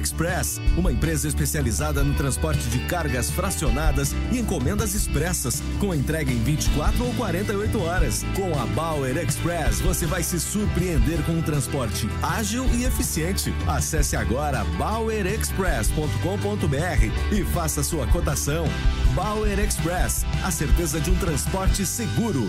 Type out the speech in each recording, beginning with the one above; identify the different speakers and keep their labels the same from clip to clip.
Speaker 1: Express, uma empresa especializada no transporte de cargas fracionadas e encomendas expressas, com entrega em 24 ou 48 horas. Com a Bauer Express, você vai se surpreender com um transporte ágil e eficiente. Acesse agora bauerexpress.com.br e faça sua cotação. Bauer Express, a certeza de um transporte seguro.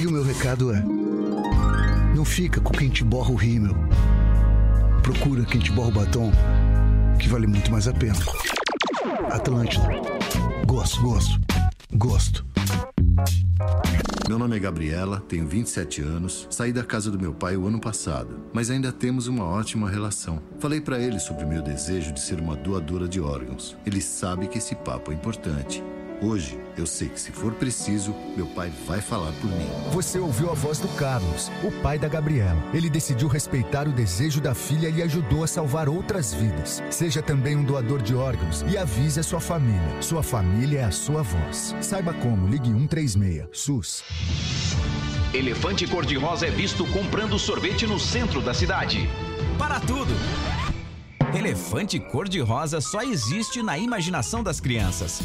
Speaker 2: E o meu recado é: não fica com quem te borra o rímel. Procura quem te borra o batom, que vale muito mais a pena. Atlântida. Gosto, gosto, gosto.
Speaker 3: Meu nome é Gabriela, tenho 27 anos, saí da casa do meu pai o ano passado, mas ainda temos uma ótima relação. Falei para ele sobre o meu desejo de ser uma doadora de órgãos. Ele sabe que esse papo é importante Hoje, eu sei que se for preciso, meu pai vai falar por mim.
Speaker 4: Você ouviu a voz do Carlos, o pai da Gabriela. Ele decidiu respeitar o desejo da filha e ajudou a salvar outras vidas. Seja também um doador de órgãos e avise a sua família. Sua família é a sua voz. Saiba como, ligue 136, SUS.
Speaker 5: Elefante cor-de-rosa é visto comprando sorvete no centro da cidade.
Speaker 6: Para tudo! Elefante cor-de-rosa só existe na imaginação das crianças.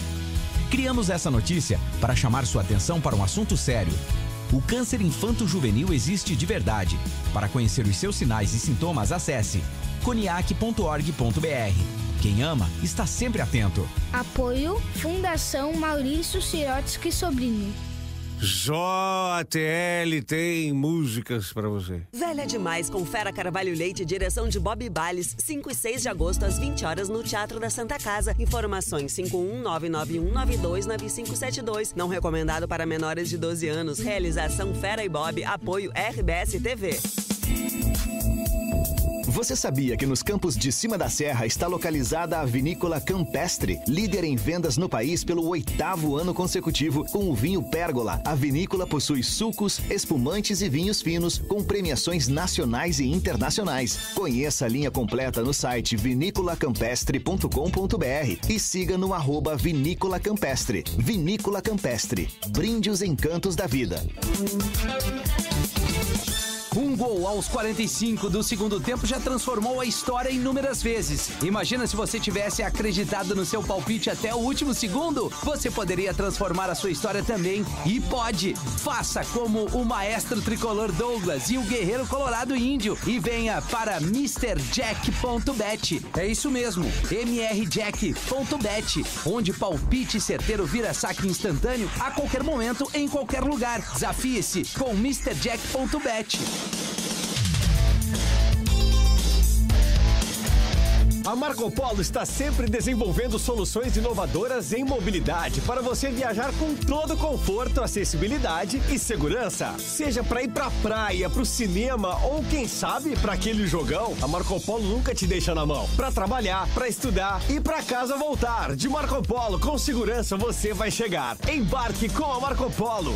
Speaker 6: Criamos essa notícia para chamar sua atenção para um assunto sério. O câncer infanto-juvenil existe de verdade. Para conhecer os seus sinais e sintomas, acesse coniac.org.br. Quem ama está sempre atento.
Speaker 7: Apoio Fundação Maurício Sirotsky Sobrinho.
Speaker 8: JL tem músicas para você.
Speaker 9: Velha demais, confera Carvalho Leite, direção de Bob Bales, 5 e 6 de agosto às 20 horas no Teatro da Santa Casa. Informações 51991929572. Não recomendado para menores de 12 anos. Realização Fera e Bob. Apoio RBS TV.
Speaker 10: Você sabia que nos campos de cima da serra está localizada a Vinícola Campestre, líder em vendas no país pelo oitavo ano consecutivo com o vinho Pérgola? A vinícola possui sucos, espumantes e vinhos finos com premiações nacionais e internacionais. Conheça a linha completa no site vinícolacampestre.com.br e siga no arroba Vinícola Campestre. Vinícola Campestre. Brinde os encantos da vida.
Speaker 11: Um gol aos 45 do segundo tempo já transformou a história inúmeras vezes. Imagina se você tivesse acreditado no seu palpite até o último segundo. Você poderia transformar a sua história também. E pode! Faça como o maestro tricolor Douglas e o guerreiro colorado índio. E venha para MrJack.bet. É isso mesmo, mrjack.bet, onde palpite certeiro vira saque instantâneo a qualquer momento, em qualquer lugar. Desafie-se com MrJack.bet.
Speaker 12: A Marco Polo está sempre desenvolvendo soluções inovadoras em mobilidade para você viajar com todo conforto, acessibilidade e segurança. Seja para ir para a praia, para o cinema ou quem sabe para aquele jogão, a Marco Polo nunca te deixa na mão. Para trabalhar, para estudar e para casa voltar. De Marco Polo, com segurança você vai chegar. Embarque com a Marco Polo.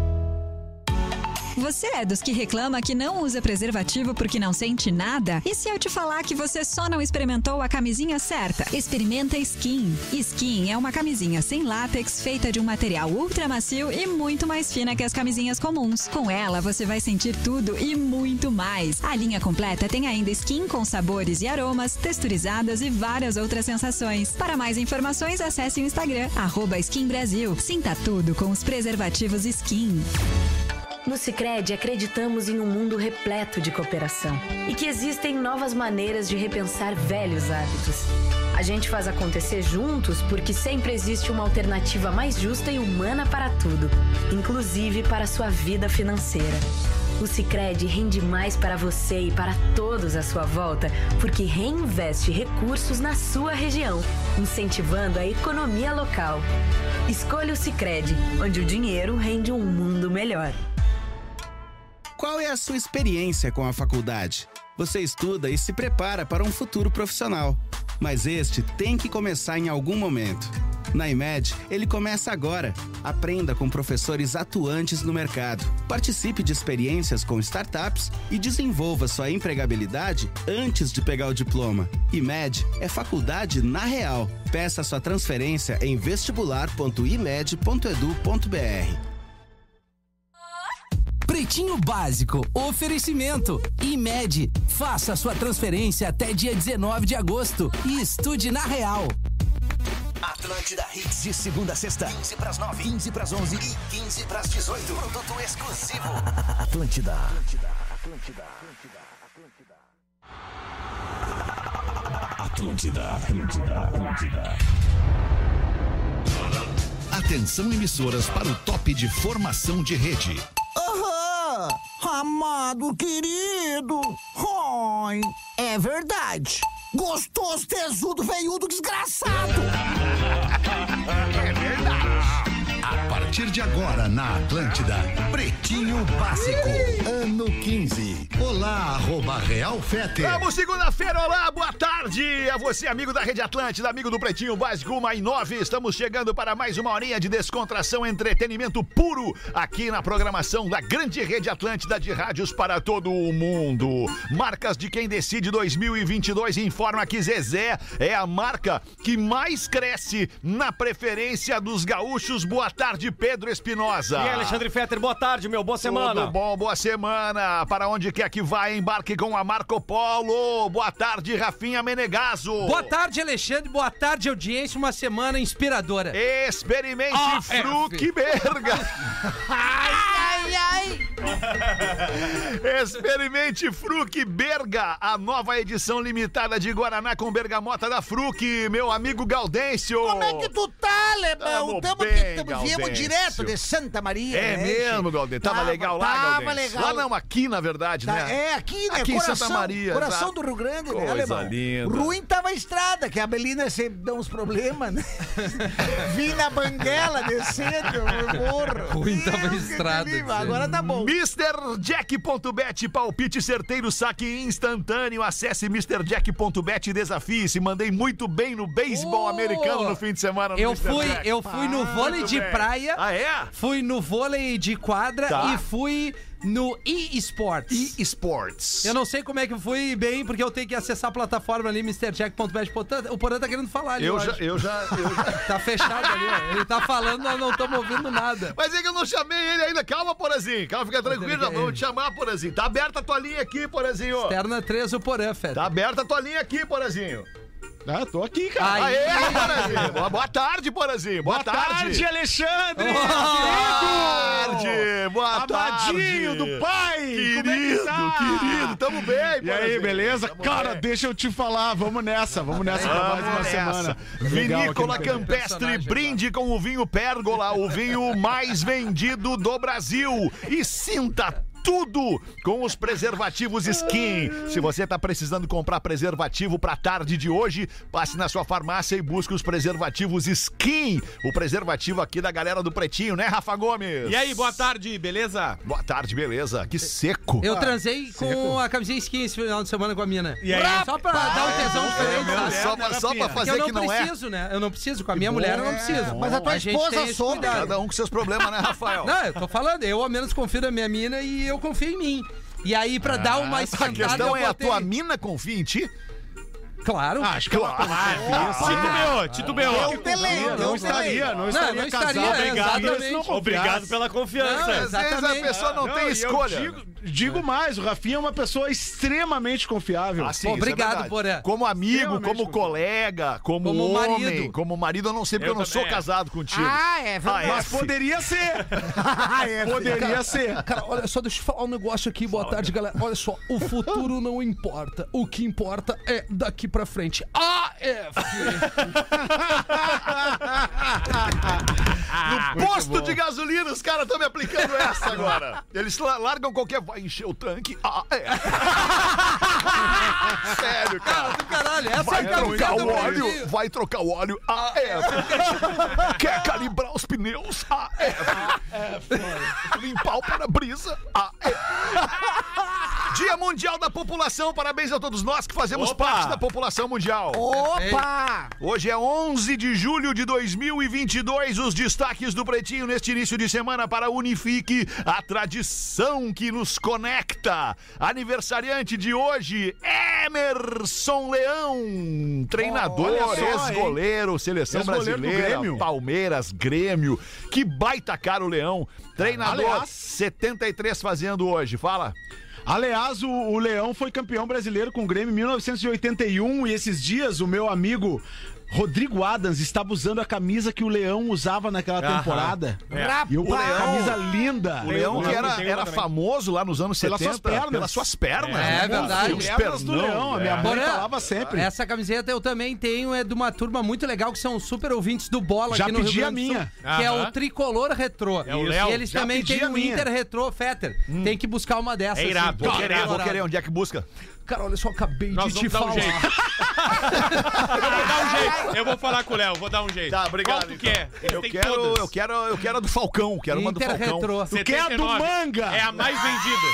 Speaker 13: Você é dos que reclama que não usa preservativo porque não sente nada? E se eu te falar que você só não experimentou a camisinha certa? Experimenta Skin. Skin é uma camisinha sem látex feita de um material ultra macio e muito mais fina que as camisinhas comuns. Com ela você vai sentir tudo e muito mais. A linha completa tem ainda skin com sabores e aromas, texturizadas e várias outras sensações. Para mais informações, acesse o Instagram, arroba Skin Brasil. Sinta tudo com os preservativos Skin.
Speaker 14: No Sicredi acreditamos em um mundo repleto de cooperação e que existem novas maneiras de repensar velhos hábitos. A gente faz acontecer juntos porque sempre existe uma alternativa mais justa e humana para tudo, inclusive para a sua vida financeira. O Sicredi rende mais para você e para todos à sua volta, porque reinveste recursos na sua região, incentivando a economia local. Escolha o Sicredi, onde o dinheiro rende um mundo melhor.
Speaker 15: Qual é a sua experiência com a faculdade? Você estuda e se prepara para um futuro profissional, mas este tem que começar em algum momento. Na IMED, ele começa agora. Aprenda com professores atuantes no mercado. Participe de experiências com startups e desenvolva sua empregabilidade antes de pegar o diploma. IMED é faculdade na real. Peça sua transferência em vestibular.imed.edu.br.
Speaker 11: Pretinho Básico, oferecimento. IMED, faça sua transferência até dia 19 de agosto e estude na real.
Speaker 10: Atlântida Hits de segunda a sexta. 15 pras 9, 15 pras 11 e 15 pras 18. Produto exclusivo. Atlântida. Atlântida. Atlântida.
Speaker 16: Atlântida, Atlântida, Atlântida. Atenção emissoras para o top de formação de rede.
Speaker 17: Amado querido! Oi! É verdade! Gostoso, tesudo, veiudo, desgraçado!
Speaker 16: Partir de agora na Atlântida, Pretinho Básico, ano 15. Olá, arroba Real Fete.
Speaker 18: Vamos, segunda-feira, olá, boa tarde a você, amigo da Rede Atlântida, amigo do Pretinho Básico 1 e 9. Estamos chegando para mais uma horinha de descontração, entretenimento puro aqui na programação da grande Rede Atlântida de rádios para todo o mundo. Marcas de quem decide 2022 informa que Zezé é a marca que mais cresce na preferência dos gaúchos. Boa tarde, Pedro Espinosa.
Speaker 19: E aí, Alexandre Fetter, boa tarde, meu. Boa semana.
Speaker 18: Tudo bom, boa semana. Para onde quer que vá, embarque com a Marco Polo. Boa tarde, Rafinha Menegaso.
Speaker 20: Boa tarde, Alexandre. Boa tarde, audiência. Uma semana inspiradora.
Speaker 18: Experimente Fruc Berga.
Speaker 17: Ai, ai, ai!
Speaker 18: Experimente Fruc Berga, a nova edição limitada de Guaraná com bergamota da Fruc, meu amigo Gaudêncio.
Speaker 17: Como é que tu tá, Lebão?
Speaker 18: Tamo
Speaker 17: Tamo,
Speaker 18: bem,
Speaker 17: que, tamo viemos
Speaker 18: Gaudêncio.
Speaker 17: direto de Santa Maria.
Speaker 18: É
Speaker 17: né,
Speaker 18: mesmo,
Speaker 17: gente?
Speaker 18: Galdêncio. Tava, legal lá,
Speaker 17: Tava
Speaker 18: Galdêncio?
Speaker 17: legal.
Speaker 18: Lá não, aqui na verdade,
Speaker 17: Tá,
Speaker 18: né?
Speaker 17: É, aqui, né?
Speaker 18: Aqui em
Speaker 17: coração,
Speaker 18: Santa Maria.
Speaker 17: Coração
Speaker 18: exato.
Speaker 17: do Rio Grande, né,
Speaker 18: Coisa
Speaker 17: alemão?
Speaker 18: linda.
Speaker 17: Ruim tava a estrada, que a Belina sempre dá uns problemas, né? Vim na banguela descendo, eu morro.
Speaker 20: Ruim tava a estrada.
Speaker 17: Agora tá bom.
Speaker 18: MrJack.bet, palpite certeiro, saque instantâneo. Acesse MrJack.bet e desafie-se. Mandei muito bem no beisebol
Speaker 20: Oh!
Speaker 18: americano no fim de semana. no
Speaker 20: Eu
Speaker 18: Mr.
Speaker 20: fui,
Speaker 18: Jack.
Speaker 20: eu fui no vôlei de
Speaker 18: bem.
Speaker 20: praia.
Speaker 18: Ah, é?
Speaker 20: Fui no vôlei de quadra
Speaker 18: Tá.
Speaker 20: e fui no e-sports.
Speaker 18: E-sports.
Speaker 20: Eu não sei como é que eu fui bem, porque eu tenho que acessar a plataforma ali, MrJack.bet. O Porã tá querendo falar ali.
Speaker 18: Eu já, eu já, eu já-
Speaker 20: Tá fechado ali, ó. Ele tá falando, nós não estamos ouvindo nada.
Speaker 18: Mas é que eu não chamei ele ainda. Calma, Porazinho. Calma, fica tranquilo.
Speaker 20: ele-
Speaker 18: Vamos te chamar, Porazinho. Tá aberta a tua linha aqui, Porazinho.
Speaker 20: Terna 3, o Porã, Feta.
Speaker 18: Tá aberta a tua linha aqui, Porazinho.
Speaker 8: Ah, tô aqui, cara.
Speaker 20: Aí.
Speaker 18: Aê, Porazinho. Boa, boa tarde, Porazinho. Boa,
Speaker 8: Boa tarde, Alexandre!
Speaker 18: tarde. Boa tarde.
Speaker 8: Amadinho do pai!
Speaker 18: Querido,
Speaker 8: Como é que tá?
Speaker 18: querido. Tamo bem,
Speaker 8: E aí, beleza?
Speaker 18: Tamo
Speaker 8: Cara,
Speaker 18: bem.
Speaker 8: deixa eu te falar, vamos nessa, vamos nessa pra mais uma semana.
Speaker 18: Vinícola. Campestre, brinde com o vinho Pérgola, o vinho mais vendido do Brasil. E sinta tudo com os preservativos Skin. Se você tá precisando comprar preservativo pra tarde de hoje, passe na sua farmácia e busque os preservativos Skin. O preservativo aqui da galera do Pretinho, né, Rafa Gomes?
Speaker 8: E aí, boa tarde, beleza?
Speaker 18: Boa tarde, beleza? Que seco.
Speaker 20: Eu transei com a camisinha skin esse final de semana com a mina.
Speaker 8: E aí?
Speaker 20: Só pra dar um tesão diferente,
Speaker 18: É, só, pra, só pra fazer
Speaker 20: eu não
Speaker 18: que não é.
Speaker 20: preciso, né? Eu não preciso. Com a minha mulher eu não preciso.
Speaker 17: Mas a tua
Speaker 20: gente
Speaker 17: esposa soube.
Speaker 18: Cada um com seus problemas, né, Rafael?
Speaker 20: Não, eu tô falando, eu ao menos confio na minha mina e eu confio em mim. E aí, pra dar uma
Speaker 18: A
Speaker 20: esquentada,
Speaker 18: questão
Speaker 20: eu
Speaker 18: é, a
Speaker 20: botei-
Speaker 18: tua mina confia em ti?
Speaker 20: Claro.
Speaker 8: Acho que ela Titubeou, titubeou.
Speaker 17: Eu delay,
Speaker 8: Não
Speaker 17: eu
Speaker 8: estaria, não
Speaker 20: Não,
Speaker 8: estaria
Speaker 20: não
Speaker 8: casado.
Speaker 20: estaria,
Speaker 8: Obrigado, obrigado pela confiança.
Speaker 20: Não,
Speaker 18: Às vezes a
Speaker 20: Exatamente.
Speaker 18: pessoa não, tem
Speaker 8: e eu
Speaker 18: escolha.
Speaker 8: Digo, digo mais, o Rafinha é uma pessoa extremamente confiável.
Speaker 18: Ah, sim,
Speaker 20: Pô,
Speaker 18: é
Speaker 20: obrigado. Porã.
Speaker 18: Como amigo, como colega, como,
Speaker 20: Como
Speaker 18: homem,
Speaker 20: marido.
Speaker 18: como marido, eu não sei porque eu,
Speaker 8: Eu
Speaker 18: não sou
Speaker 8: também.
Speaker 18: casado contigo.
Speaker 17: Ah, é verdade.
Speaker 8: Mas poderia ser.
Speaker 17: Ah, é
Speaker 8: Poderia ser.
Speaker 20: Cara, olha só, deixa eu falar um negócio aqui. Boa tarde, galera. Olha só, o futuro não importa. O que importa é daqui pra frente. AF!
Speaker 18: No posto de gasolina, os caras estão me aplicando essa agora. Eles la- largam qualquer. Vai encher o tanque. Ah, é. Sério, cara.
Speaker 20: Do caralho, essa
Speaker 18: Vai
Speaker 20: é a
Speaker 18: trocar o óleo, vai trocar o óleo. Ah, é. Quer calibrar os pneus? Ah, é. Limpar o para-brisa? Ah, é. Dia Mundial da População, parabéns a todos nós que fazemos
Speaker 8: Opa!
Speaker 18: parte da população mundial.
Speaker 17: Opa!
Speaker 18: Hoje é 11 de julho de 2022. Os destaques do Pretinho neste início de semana para Unifique, a tradição que nos conecta. Aniversariante de hoje, Emerson Leão, treinador,
Speaker 8: só,
Speaker 18: ex-goleiro, seleção
Speaker 8: do
Speaker 18: brasileira,
Speaker 8: Grêmio.
Speaker 18: Palmeiras, Grêmio. Que baita cara o Leão. Treinador,
Speaker 8: Aliás-
Speaker 18: 73 fazendo hoje. Fala.
Speaker 8: Aliás, o, o Leão foi campeão brasileiro com o Grêmio em 1981 e esses dias o meu amigo Rodrigo Adams estava usando a camisa que o Leão usava naquela
Speaker 18: Aham.
Speaker 8: temporada.
Speaker 18: É.
Speaker 8: E
Speaker 18: O Leão-
Speaker 8: camisa linda.
Speaker 18: O Leão que era, era
Speaker 8: uma
Speaker 18: famoso lá nos anos
Speaker 8: Pelas
Speaker 18: 70.
Speaker 8: suas pernas.
Speaker 18: Pelas suas pernas.
Speaker 20: É,
Speaker 18: né?
Speaker 20: verdade.
Speaker 18: Os
Speaker 8: Pernas do Leão, a minha
Speaker 18: é.
Speaker 8: mãe
Speaker 20: Porã,
Speaker 8: falava sempre.
Speaker 20: Essa camiseta eu também tenho, é de uma turma muito legal que são super ouvintes do Bola
Speaker 8: Já
Speaker 20: aqui no
Speaker 8: pedi
Speaker 20: Rio
Speaker 8: a
Speaker 20: do Sul,
Speaker 8: minha.
Speaker 20: que é
Speaker 8: Aham.
Speaker 20: o Tricolor Retrô.
Speaker 8: É o. Léo.
Speaker 20: E eles
Speaker 8: Já
Speaker 20: também
Speaker 8: pedi
Speaker 20: têm
Speaker 8: a
Speaker 20: o
Speaker 8: minha.
Speaker 20: Inter Retrô Fetter. Tem que buscar uma dessas.
Speaker 8: É irado.
Speaker 20: assim.
Speaker 18: Vou
Speaker 20: Cara,
Speaker 18: querer, vou
Speaker 20: adorado.
Speaker 18: querer. Onde é que busca?
Speaker 20: Cara, olha só, acabei
Speaker 8: Nós
Speaker 20: de te
Speaker 8: dar um
Speaker 20: falar.
Speaker 8: jeito. Eu vou dar um jeito. Eu vou falar com o Léo, vou dar um jeito.
Speaker 18: Tá, obrigado.
Speaker 8: Qual tu
Speaker 18: então.
Speaker 8: quer?
Speaker 18: Eu quero,
Speaker 8: todas.
Speaker 18: eu quero, eu quero a do Falcão. Quero uma do Falcão.
Speaker 20: Retrô.
Speaker 8: Tu quer a do 79. manga? É a mais vendida.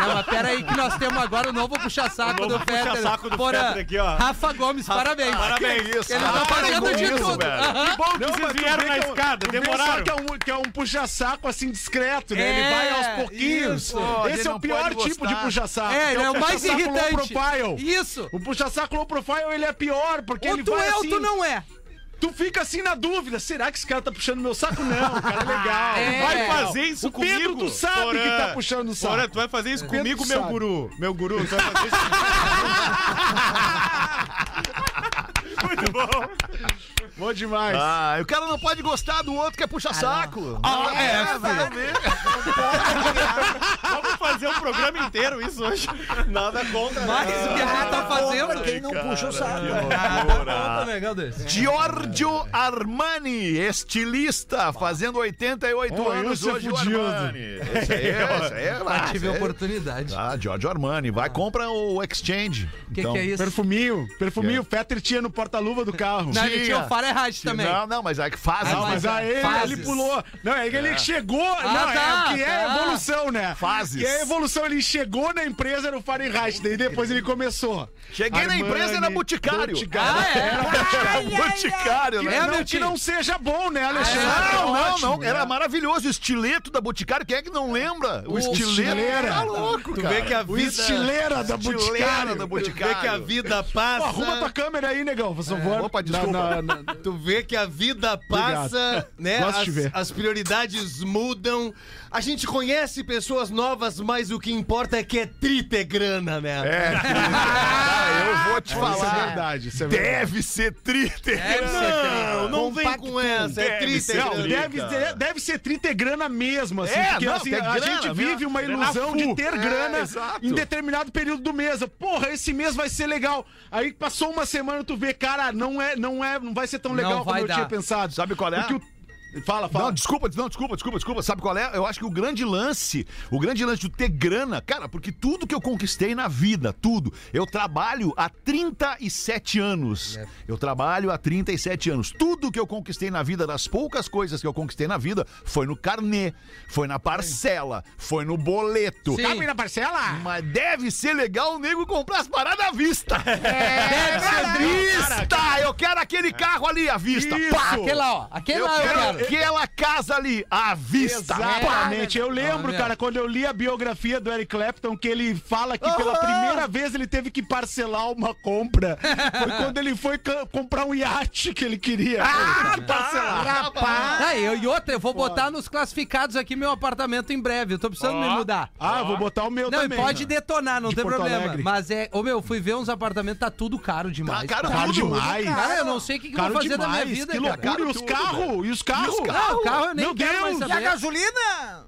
Speaker 20: Não, mas pera aí que nós temos agora o novo puxa-saco
Speaker 8: O novo
Speaker 20: do Fetter.
Speaker 8: puxa-saco do
Speaker 20: Porã,
Speaker 8: Fetter aqui, ó.
Speaker 20: Rafa Gomes, parabéns.
Speaker 8: Parabéns.
Speaker 18: Que isso?
Speaker 20: Ele tá
Speaker 18: Ah,
Speaker 20: fazendo de
Speaker 18: isso,
Speaker 20: tudo.
Speaker 8: Que bom que
Speaker 18: Não,
Speaker 8: vocês vieram na
Speaker 18: que é um-
Speaker 8: escada, demoraram. que é um, que é um puxa-saco assim discreto, né? Ele
Speaker 20: É,
Speaker 8: vai aos pouquinhos.
Speaker 20: isso.
Speaker 18: Ele
Speaker 8: Esse é
Speaker 18: não
Speaker 8: o pior tipo de puxa-saco.
Speaker 20: É, ele é o mais
Speaker 8: puxa-saco
Speaker 20: irritante.
Speaker 8: Low profile.
Speaker 20: Isso.
Speaker 8: O puxa-saco low profile, ele é pior, porque
Speaker 20: Ou
Speaker 8: ele
Speaker 20: tu
Speaker 8: vai
Speaker 20: é ou
Speaker 8: assim...
Speaker 20: tu não é.
Speaker 8: Tu fica assim na dúvida, será que esse cara tá puxando meu saco? Não, o cara é legal.
Speaker 20: É.
Speaker 8: Vai
Speaker 20: fazer
Speaker 8: isso o Pedro, tu sabe
Speaker 19: Porã.
Speaker 8: que tá puxando o saco.
Speaker 19: Porã, tu vai fazer isso
Speaker 8: Pedro
Speaker 19: comigo, meu
Speaker 8: sabe.
Speaker 19: guru. Meu guru, tu vai fazer isso
Speaker 8: Muito bom. Bom demais.
Speaker 18: Ah, o cara não pode gostar do outro que é puxa-saco.
Speaker 19: Ah, é,
Speaker 18: vai ver.
Speaker 19: Vamos fazer um programa inteiro isso hoje. Nada contra.
Speaker 20: Mas o que a gente tá fazendo?
Speaker 17: Quem não puxa o saco.
Speaker 20: Tá legal desse.
Speaker 18: Giorgio Armani, estilista, fazendo 88
Speaker 8: Oh,
Speaker 18: anos
Speaker 8: é
Speaker 18: hoje o. Armani. Esse aí, é- esse aí é,
Speaker 20: Mas tive
Speaker 18: esse aí é-
Speaker 20: oportunidade.
Speaker 18: Ah, Giorgio Armani, vai compra o Exchange.
Speaker 20: Que
Speaker 18: Então,
Speaker 20: que é isso?
Speaker 8: Perfuminho, perfuminho, o Fetter tinha no porta-luva do carro.
Speaker 20: Não, ele tinha o Fahrenheit também.
Speaker 18: Não, não, mas é que faz.
Speaker 20: Ah,
Speaker 8: Não, mas
Speaker 20: Mas
Speaker 8: aí ele,
Speaker 20: fases.
Speaker 8: ele pulou. Não, é que ele chegou. não,
Speaker 20: tá,
Speaker 8: é o que é
Speaker 20: tá.
Speaker 8: evolução, né?
Speaker 18: Fases.
Speaker 8: Que é evolução. Ele chegou na empresa no Fahrenheit, daí depois ele começou.
Speaker 18: Cheguei na empresa, era Boticário.
Speaker 8: Boticário.
Speaker 20: Ah, é?
Speaker 18: Era Boticário,
Speaker 8: Que
Speaker 18: né?
Speaker 8: não, que não seja bom, né, Alexandre?
Speaker 18: Não, não,
Speaker 8: Ótimo,
Speaker 18: não. Era maravilhoso. O estileto da Boticário. Quem é que não lembra? O,
Speaker 8: O
Speaker 18: estileto.
Speaker 8: estileira.
Speaker 18: Tá louco,
Speaker 19: Tu
Speaker 18: cara.
Speaker 19: vê que a
Speaker 8: O
Speaker 19: vida.
Speaker 8: estileira da
Speaker 18: Estileira
Speaker 8: Boticário.
Speaker 18: da
Speaker 19: Tu
Speaker 18: Boticário.
Speaker 19: vê que a vida passa.
Speaker 8: Pô, arruma tua câmera aí, negão, por favor.
Speaker 18: Opa, desculpa.
Speaker 8: Na- na- na-
Speaker 19: Tu vê que a vida passa, né?
Speaker 8: Gosto
Speaker 19: As, as prioridades mudam. A gente conhece pessoas novas, mas o que importa é que é trita é grana, né?
Speaker 18: É, cara, eu vou te
Speaker 8: Isso
Speaker 18: falar.
Speaker 8: é verdade, isso é verdade.
Speaker 18: Deve ser triste.
Speaker 19: Não, não vem com essa. É
Speaker 18: Deve
Speaker 19: trita é grana.
Speaker 8: deve, deve ser trita e grana mesmo, assim,
Speaker 18: É,
Speaker 8: porque
Speaker 18: não,
Speaker 8: assim, a
Speaker 18: grana
Speaker 8: gente vive uma
Speaker 18: Grana
Speaker 8: ilusão de ter
Speaker 18: É,
Speaker 8: grana
Speaker 18: exato.
Speaker 8: em determinado período do mês. Porra, esse mês vai ser legal. Aí passou uma semana, tu vê, cara, não é, não é, não vai ser tão
Speaker 20: Não
Speaker 8: legal como eu
Speaker 20: dar.
Speaker 8: tinha pensado.
Speaker 18: Sabe qual é?
Speaker 8: Porque o- Fala, fala.
Speaker 18: Não, desculpa, não, desculpa, desculpa, desculpa. Sabe qual é? Eu acho que o grande lance, o grande lance de ter grana, cara, porque tudo que eu conquistei na vida, tudo, eu trabalho há 37 anos. Eu trabalho há 37 anos. Tudo que eu conquistei na vida, das poucas coisas que eu conquistei na vida, foi no carnê, foi na parcela, foi no boleto.
Speaker 20: Sim.
Speaker 8: Cabe na parcela?
Speaker 18: Mas deve ser legal o nego comprar as paradas à vista.
Speaker 20: Deve ser
Speaker 18: À vista! Eu quero aquele carro ali à vista.
Speaker 8: Isso.
Speaker 18: Pá!
Speaker 20: Aquele lá, ó. Aquele
Speaker 18: Eu
Speaker 20: lá eu
Speaker 18: quero,
Speaker 20: quero.
Speaker 18: Aquela casa ali, à vista.
Speaker 8: Exatamente. Eu lembro,
Speaker 11: Ah,
Speaker 8: cara, quando eu li a biografia do Eric Clapton, que ele fala que pela primeira vez ele teve que parcelar uma compra. Foi quando ele foi comprar um iate que ele queria.
Speaker 11: Ah,
Speaker 8: Ele parcelar.
Speaker 17: Rapaz!
Speaker 11: Ah, eu, e outra, eu vou botar nos classificados aqui meu apartamento em breve. Eu tô precisando me mudar.
Speaker 8: Ah, eu vou botar o meu
Speaker 11: Não,
Speaker 8: também.
Speaker 11: pode detonar, não
Speaker 8: De
Speaker 11: tem
Speaker 8: Porto
Speaker 11: problema.
Speaker 8: Alegre.
Speaker 11: Mas é. Ô meu, fui ver uns apartamentos, tá tudo caro demais.
Speaker 18: Tá caro
Speaker 11: cara.
Speaker 18: tudo.
Speaker 8: demais.
Speaker 11: Cara, eu não sei o que, que eu
Speaker 8: Caro
Speaker 11: vou fazer da minha
Speaker 8: demais,
Speaker 11: vida,
Speaker 8: Que
Speaker 11: cara.
Speaker 8: loucura. E os carros? E os carros?
Speaker 11: O carro eu nem
Speaker 8: Meu
Speaker 11: quero mais
Speaker 8: Deus.
Speaker 17: E a gasolina?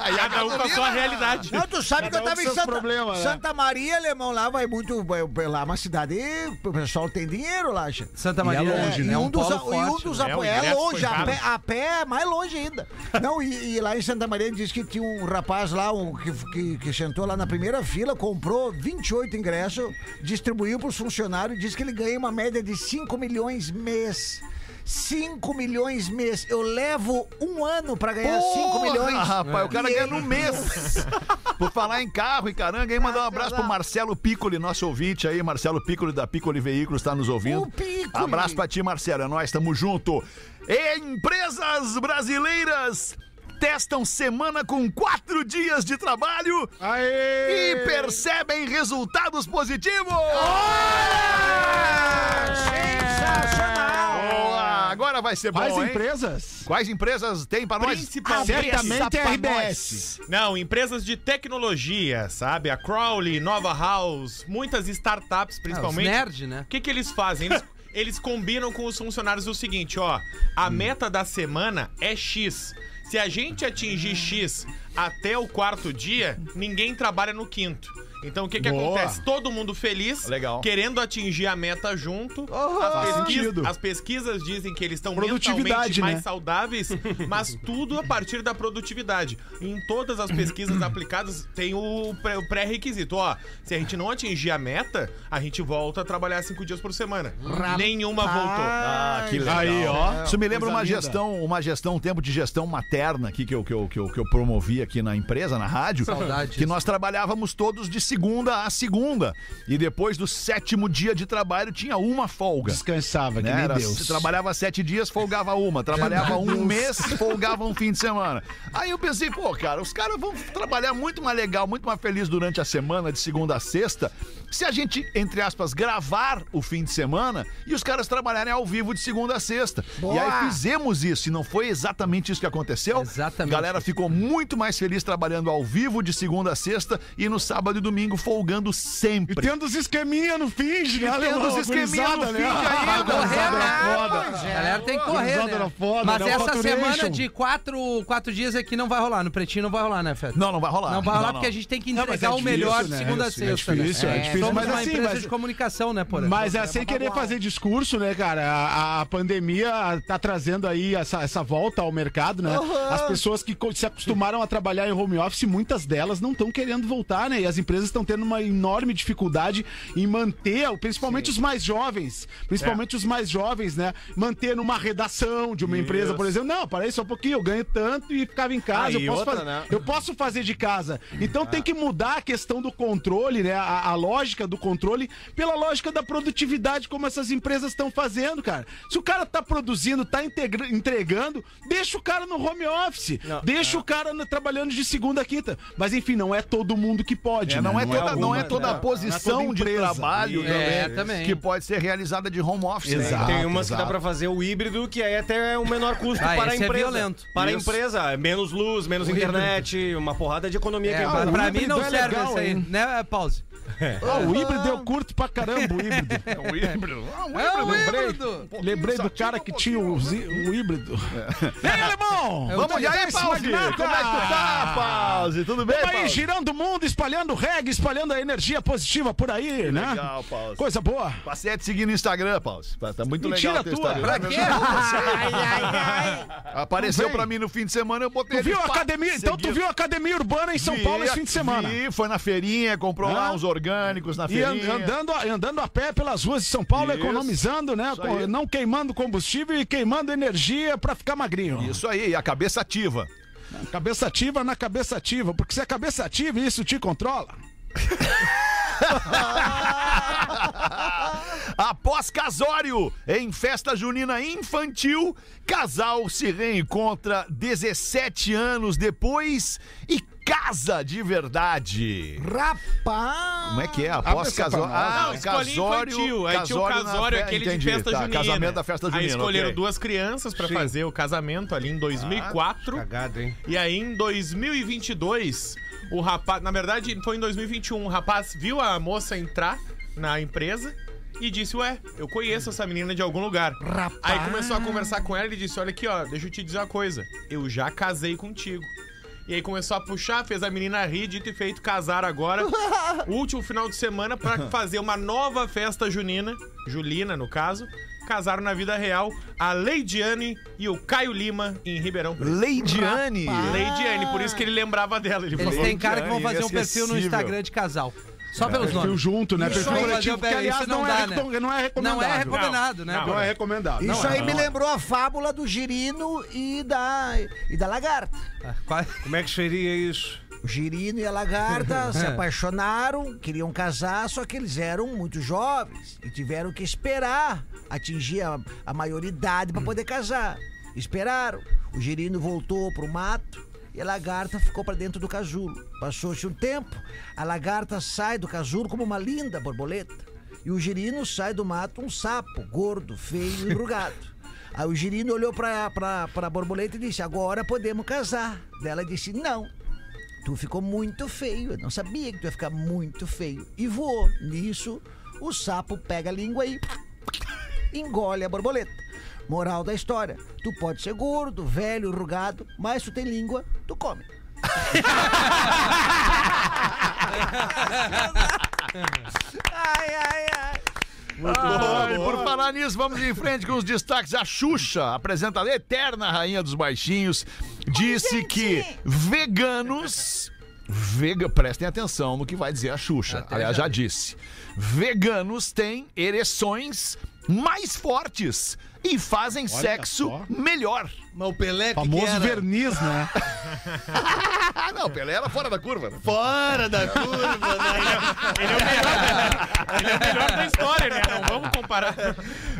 Speaker 21: Aí cada um com a sua realidade.
Speaker 17: Não, tu sabe que
Speaker 8: Cada
Speaker 17: eu tava em Santa,
Speaker 8: problemas, né?
Speaker 17: Santa Maria, alemão, lá vai muito. vai- Lá é uma cidade. O pessoal tem dinheiro lá, gente.
Speaker 11: Santa
Speaker 8: E é
Speaker 11: Maria
Speaker 8: longe,
Speaker 17: e
Speaker 8: né?
Speaker 17: um
Speaker 11: um
Speaker 17: dos,
Speaker 11: polo
Speaker 17: e um dos
Speaker 21: né?
Speaker 17: apo-
Speaker 21: É, o
Speaker 17: é,
Speaker 21: ingresso
Speaker 17: longe,
Speaker 21: foi
Speaker 17: a
Speaker 21: caro.
Speaker 17: pé, a pé é mais longe ainda. Não, e, e lá em Santa Maria diz que tinha um rapaz lá um, que, que, que sentou lá na primeira fila, comprou 28 ingressos, distribuiu pros funcionários, diz que ele ganha uma média de 5 milhões mês. 5 milhões mês. Eu levo um ano pra ganhar 5 milhões.
Speaker 18: rapaz, o cara
Speaker 17: E
Speaker 18: ganha
Speaker 17: ele-
Speaker 18: no mês. Por falar em carro e caranga, aí mandar um abraço pro Marcelo Piccoli, nosso ouvinte aí. Marcelo Piccoli da Piccoli Veículos tá nos ouvindo.
Speaker 17: O Piccoli.
Speaker 18: Abraço pra ti, Marcelo. É nóis, tamo junto. Empresas brasileiras testam semana com quatro dias de trabalho
Speaker 8: Aê!
Speaker 18: e percebem resultados positivos.
Speaker 17: Sensacional!
Speaker 18: Boa! Agora vai ser bom,
Speaker 8: Quais
Speaker 18: hein?
Speaker 8: empresas?
Speaker 18: Quais empresas tem pra nós?
Speaker 21: Principalmente-
Speaker 8: Certamente é
Speaker 18: pra
Speaker 8: RBS.
Speaker 21: Não, empresas de tecnologia, sabe? A Crowley, Nova House, muitas startups,
Speaker 11: Ah, os
Speaker 21: principalmente.
Speaker 11: nerd, né?
Speaker 21: O que, que eles fazem? Eles, eles combinam com os funcionários o seguinte, ó. A meta da semana é X. Se a gente atingir X até o quarto dia, ninguém trabalha no quinto. Então o que, que
Speaker 8: Boa.
Speaker 21: acontece? Todo mundo feliz,
Speaker 18: Legal.
Speaker 21: querendo atingir a meta junto.
Speaker 8: Faz
Speaker 21: as, as pesquisas dizem que eles estão
Speaker 8: Produtividade,
Speaker 21: mentalmente mais
Speaker 8: né?
Speaker 21: saudáveis, mas tudo a partir da produtividade. Em todas as pesquisas aplicadas tem o pré- o pré-requisito. Ó, se a gente não atingir a meta, a gente volta a trabalhar cinco dias por semana. Nenhuma voltou.
Speaker 18: Ah, que legal.
Speaker 8: Aí, ó.
Speaker 18: Isso me lembra uma gestão, uma gestão, um tempo de gestão materna aqui que eu, que eu, que eu, que eu promovi aqui na empresa, na rádio.
Speaker 11: Saudade
Speaker 18: Que nós trabalhávamos todos de segunda a segunda. E depois do sétimo dia de trabalho tinha uma folga.
Speaker 8: Descansava, que
Speaker 18: Né? Era-
Speaker 8: Deus.
Speaker 18: Trabalhava sete dias, folgava uma. Trabalhava um mês, folgava um fim de semana. Aí eu pensei, pô, cara, os caras vão trabalhar muito mais legal, muito mais feliz durante a semana, de segunda a sexta, se a gente, entre aspas, gravar o fim de semana e os caras trabalharem ao vivo de segunda a sexta.
Speaker 17: Boa.
Speaker 18: E aí fizemos isso, e não foi exatamente isso que aconteceu.
Speaker 11: Exatamente
Speaker 18: A galera ficou muito mais feliz trabalhando ao vivo de segunda a sexta e no sábado e domingo folgando
Speaker 8: E
Speaker 18: sempre.
Speaker 8: tendo os esqueminha no fim, né?
Speaker 18: tendo os esqueminha no
Speaker 8: Gurizada,
Speaker 18: fim
Speaker 8: né?
Speaker 18: ainda.
Speaker 11: Correr. A galera tem que correr, né?
Speaker 8: foda,
Speaker 11: Mas
Speaker 8: né?
Speaker 11: Essa semana de quatro, quatro dias aqui não vai rolar. No Pretinho não vai rolar, né, Fed?
Speaker 18: Não, não vai rolar.
Speaker 11: Não vai rolar
Speaker 18: Não,
Speaker 11: porque
Speaker 18: não.
Speaker 11: a gente tem que entregar
Speaker 8: é
Speaker 11: o melhor
Speaker 8: difícil,
Speaker 11: de
Speaker 8: né?
Speaker 11: segunda a
Speaker 8: É
Speaker 11: sexta.
Speaker 8: difícil,
Speaker 11: né?
Speaker 8: é difícil,
Speaker 11: Somos
Speaker 8: mas
Speaker 11: uma
Speaker 8: assim,
Speaker 11: empresa
Speaker 8: mas-
Speaker 11: de comunicação, né, Porã?
Speaker 8: Mas é sem querer fazer discurso, né, cara? A, a pandemia tá trazendo aí essa, essa volta ao mercado, né? As pessoas que se acostumaram a trabalhar em home office, muitas delas não estão querendo voltar, né? E as empresas estão tendo uma enorme dificuldade em manter, principalmente os mais jovens, principalmente os mais jovens, né? Manter numa redação de uma empresa, por exemplo. Não, para aí só um pouquinho, eu ganho tanto e ficava em casa.
Speaker 21: Ah,
Speaker 8: eu, posso
Speaker 21: outra,
Speaker 8: fazer,
Speaker 21: né?
Speaker 8: eu posso fazer de casa. Então tem que mudar a questão do controle, né? A, a lógica do controle pela lógica da produtividade, como essas empresas estão fazendo, cara. Se o cara tá produzindo, tá integra- entregando, deixa o cara no home office. deixa o cara no- trabalhando de segunda a quinta. Mas enfim, não é todo mundo que pode.
Speaker 18: É,
Speaker 8: né?
Speaker 18: não, é toda, não é toda a
Speaker 8: não é
Speaker 18: posição
Speaker 8: toda
Speaker 18: de
Speaker 8: empresa.
Speaker 18: trabalho
Speaker 11: É,
Speaker 18: também,
Speaker 11: também.
Speaker 18: que pode ser realizada de home office. né?
Speaker 8: Exato.
Speaker 22: Tem umas que dá pra fazer o híbrido, que aí até é um menor custo
Speaker 11: Ah,
Speaker 22: para a
Speaker 11: esse é
Speaker 22: empresa.
Speaker 11: violento.
Speaker 22: Para
Speaker 11: Isso.
Speaker 22: a empresa, é menos luz, menos
Speaker 11: O híbrido.
Speaker 22: internet, uma porrada de economia
Speaker 11: É,
Speaker 22: que a
Speaker 11: pra,
Speaker 22: empresa-
Speaker 11: pra
Speaker 8: o
Speaker 11: mim não
Speaker 8: é
Speaker 11: serve
Speaker 8: legal,
Speaker 11: isso aí, né, Pause?
Speaker 8: Ah, o híbrido eu curto pra caramba o híbrido.
Speaker 18: É um híbrido. Ah, um
Speaker 11: É o
Speaker 8: Lembrei,
Speaker 11: híbrido!
Speaker 8: lembrei do cara que tinha o, o híbrido. Ei, alemão!
Speaker 11: Eu
Speaker 18: Vamos, e aí, Pause? Como é que tu tá, Pause? Tudo bem,
Speaker 8: Tamo aí, girando o mundo, espalhando reggae, espalhando a energia positiva por aí, né?
Speaker 18: Legal, Pause.
Speaker 8: Coisa boa.
Speaker 18: Passei a te seguir no Instagram, Pause. Tá, tá muito
Speaker 8: Mentira
Speaker 18: legal o teu
Speaker 8: tua.
Speaker 18: Instagram.
Speaker 11: Pra quê?
Speaker 18: Apareceu
Speaker 8: Não vem.
Speaker 18: pra mim no fim de semana, eu botei
Speaker 8: Tu viu a academia? Então tu viu a academia urbana em São Paulo esse fim de semana.
Speaker 18: Vi, foi na feirinha, comprou lá uns orgânicos na
Speaker 8: E andando, andando a pé pelas ruas de São Paulo,
Speaker 18: Isso.
Speaker 8: economizando, né? Com- não queimando combustível e queimando energia pra ficar magrinho.
Speaker 18: Isso aí, e a cabeça ativa.
Speaker 8: Cabeça ativa na cabeça ativa, porque se a cabeça ativa, isso te controla.
Speaker 18: Após casório em festa junina infantil, casal se reencontra 17 anos depois e casa de verdade.
Speaker 17: Rapaz!
Speaker 18: Como é que é? Após casório. Ah,
Speaker 21: Não,
Speaker 18: casório.
Speaker 21: infantil. Aí tinha o casório,
Speaker 18: fe-
Speaker 21: aquele
Speaker 18: entendi,
Speaker 21: de festa
Speaker 18: tá,
Speaker 21: junina.
Speaker 18: Casamento da festa junina.
Speaker 21: Aí escolheram
Speaker 18: ok.
Speaker 21: duas crianças pra
Speaker 18: Sim.
Speaker 21: fazer o casamento ali em 2004.
Speaker 22: Cagado, hein?
Speaker 21: E aí em 2022, o rapaz... Na verdade, foi em 2021. O rapaz viu a moça entrar na empresa e disse, ué, eu conheço essa menina de algum lugar. Aí começou a conversar com ela e disse, olha aqui, ó, deixa eu te dizer uma coisa. Eu já casei contigo. E aí começou a puxar, fez a menina rir, dito e feito, casar agora. último final de semana pra fazer uma nova festa junina, Julina no caso. Casaram na vida real a Leidiane e o Caio Lima em Ribeirão Preto.
Speaker 18: Leidiane?
Speaker 21: Leidiane, por isso que ele lembrava dela. Ele
Speaker 23: Eles
Speaker 21: falou.
Speaker 23: têm cara que vão fazer um perfil no Instagram de casal. Só pelos
Speaker 8: Perfil
Speaker 23: nomes.
Speaker 8: junto, né?
Speaker 23: Isso
Speaker 8: Perfil
Speaker 23: aí,
Speaker 8: coletivo, que, aliás,
Speaker 23: isso
Speaker 8: não, é,
Speaker 23: dá,
Speaker 8: recom-
Speaker 23: né?
Speaker 8: não é recomendável.
Speaker 23: Não é recomendado, né?
Speaker 8: Não, é recomendado.
Speaker 17: Isso
Speaker 8: Não,
Speaker 17: aí
Speaker 8: não,
Speaker 17: me
Speaker 8: não.
Speaker 17: lembrou a fábula do girino e da, e da lagarta.
Speaker 22: Como é que seria isso?
Speaker 17: O girino e a lagarta se apaixonaram, queriam casar, só que eles eram muito jovens e tiveram que esperar atingir a, a maioridade para poder casar. Esperaram. O girino voltou pro mato e a lagarta ficou para dentro do casulo. Passou-se um tempo, a lagarta sai do casulo como uma linda borboleta e o girino sai do mato um sapo, gordo, feio e enrugado. Aí o girino olhou pra, pra borboleta e disse: Agora podemos casar. Ela disse: Não, tu ficou muito feio. Eu não sabia que tu ia ficar muito feio. E voou. Nisso, o sapo pega a língua e engole a borboleta. Moral da história: tu pode ser gordo, velho, enrugado, mas tu tem língua, tu come. ai, ai, ai.
Speaker 18: Muito bom. Por falar nisso, vamos em frente com os destaques. A Xuxa, apresentadora eterna rainha dos baixinhos, disse que veganos. Vega, prestem atenção no que vai dizer a Xuxa. Aliás, já disse. Veganos têm ereções mais fortes e fazem
Speaker 8: Olha
Speaker 18: sexo
Speaker 8: só.
Speaker 18: melhor.
Speaker 11: Mas o Pelé que
Speaker 8: Famoso
Speaker 11: que era?
Speaker 8: verniz, né?
Speaker 18: Ah, não, Pelé era fora da curva. Né?
Speaker 11: Fora da curva, né?
Speaker 21: Ele é o melhor, ele é o melhor da história, né? Não vamos comparar.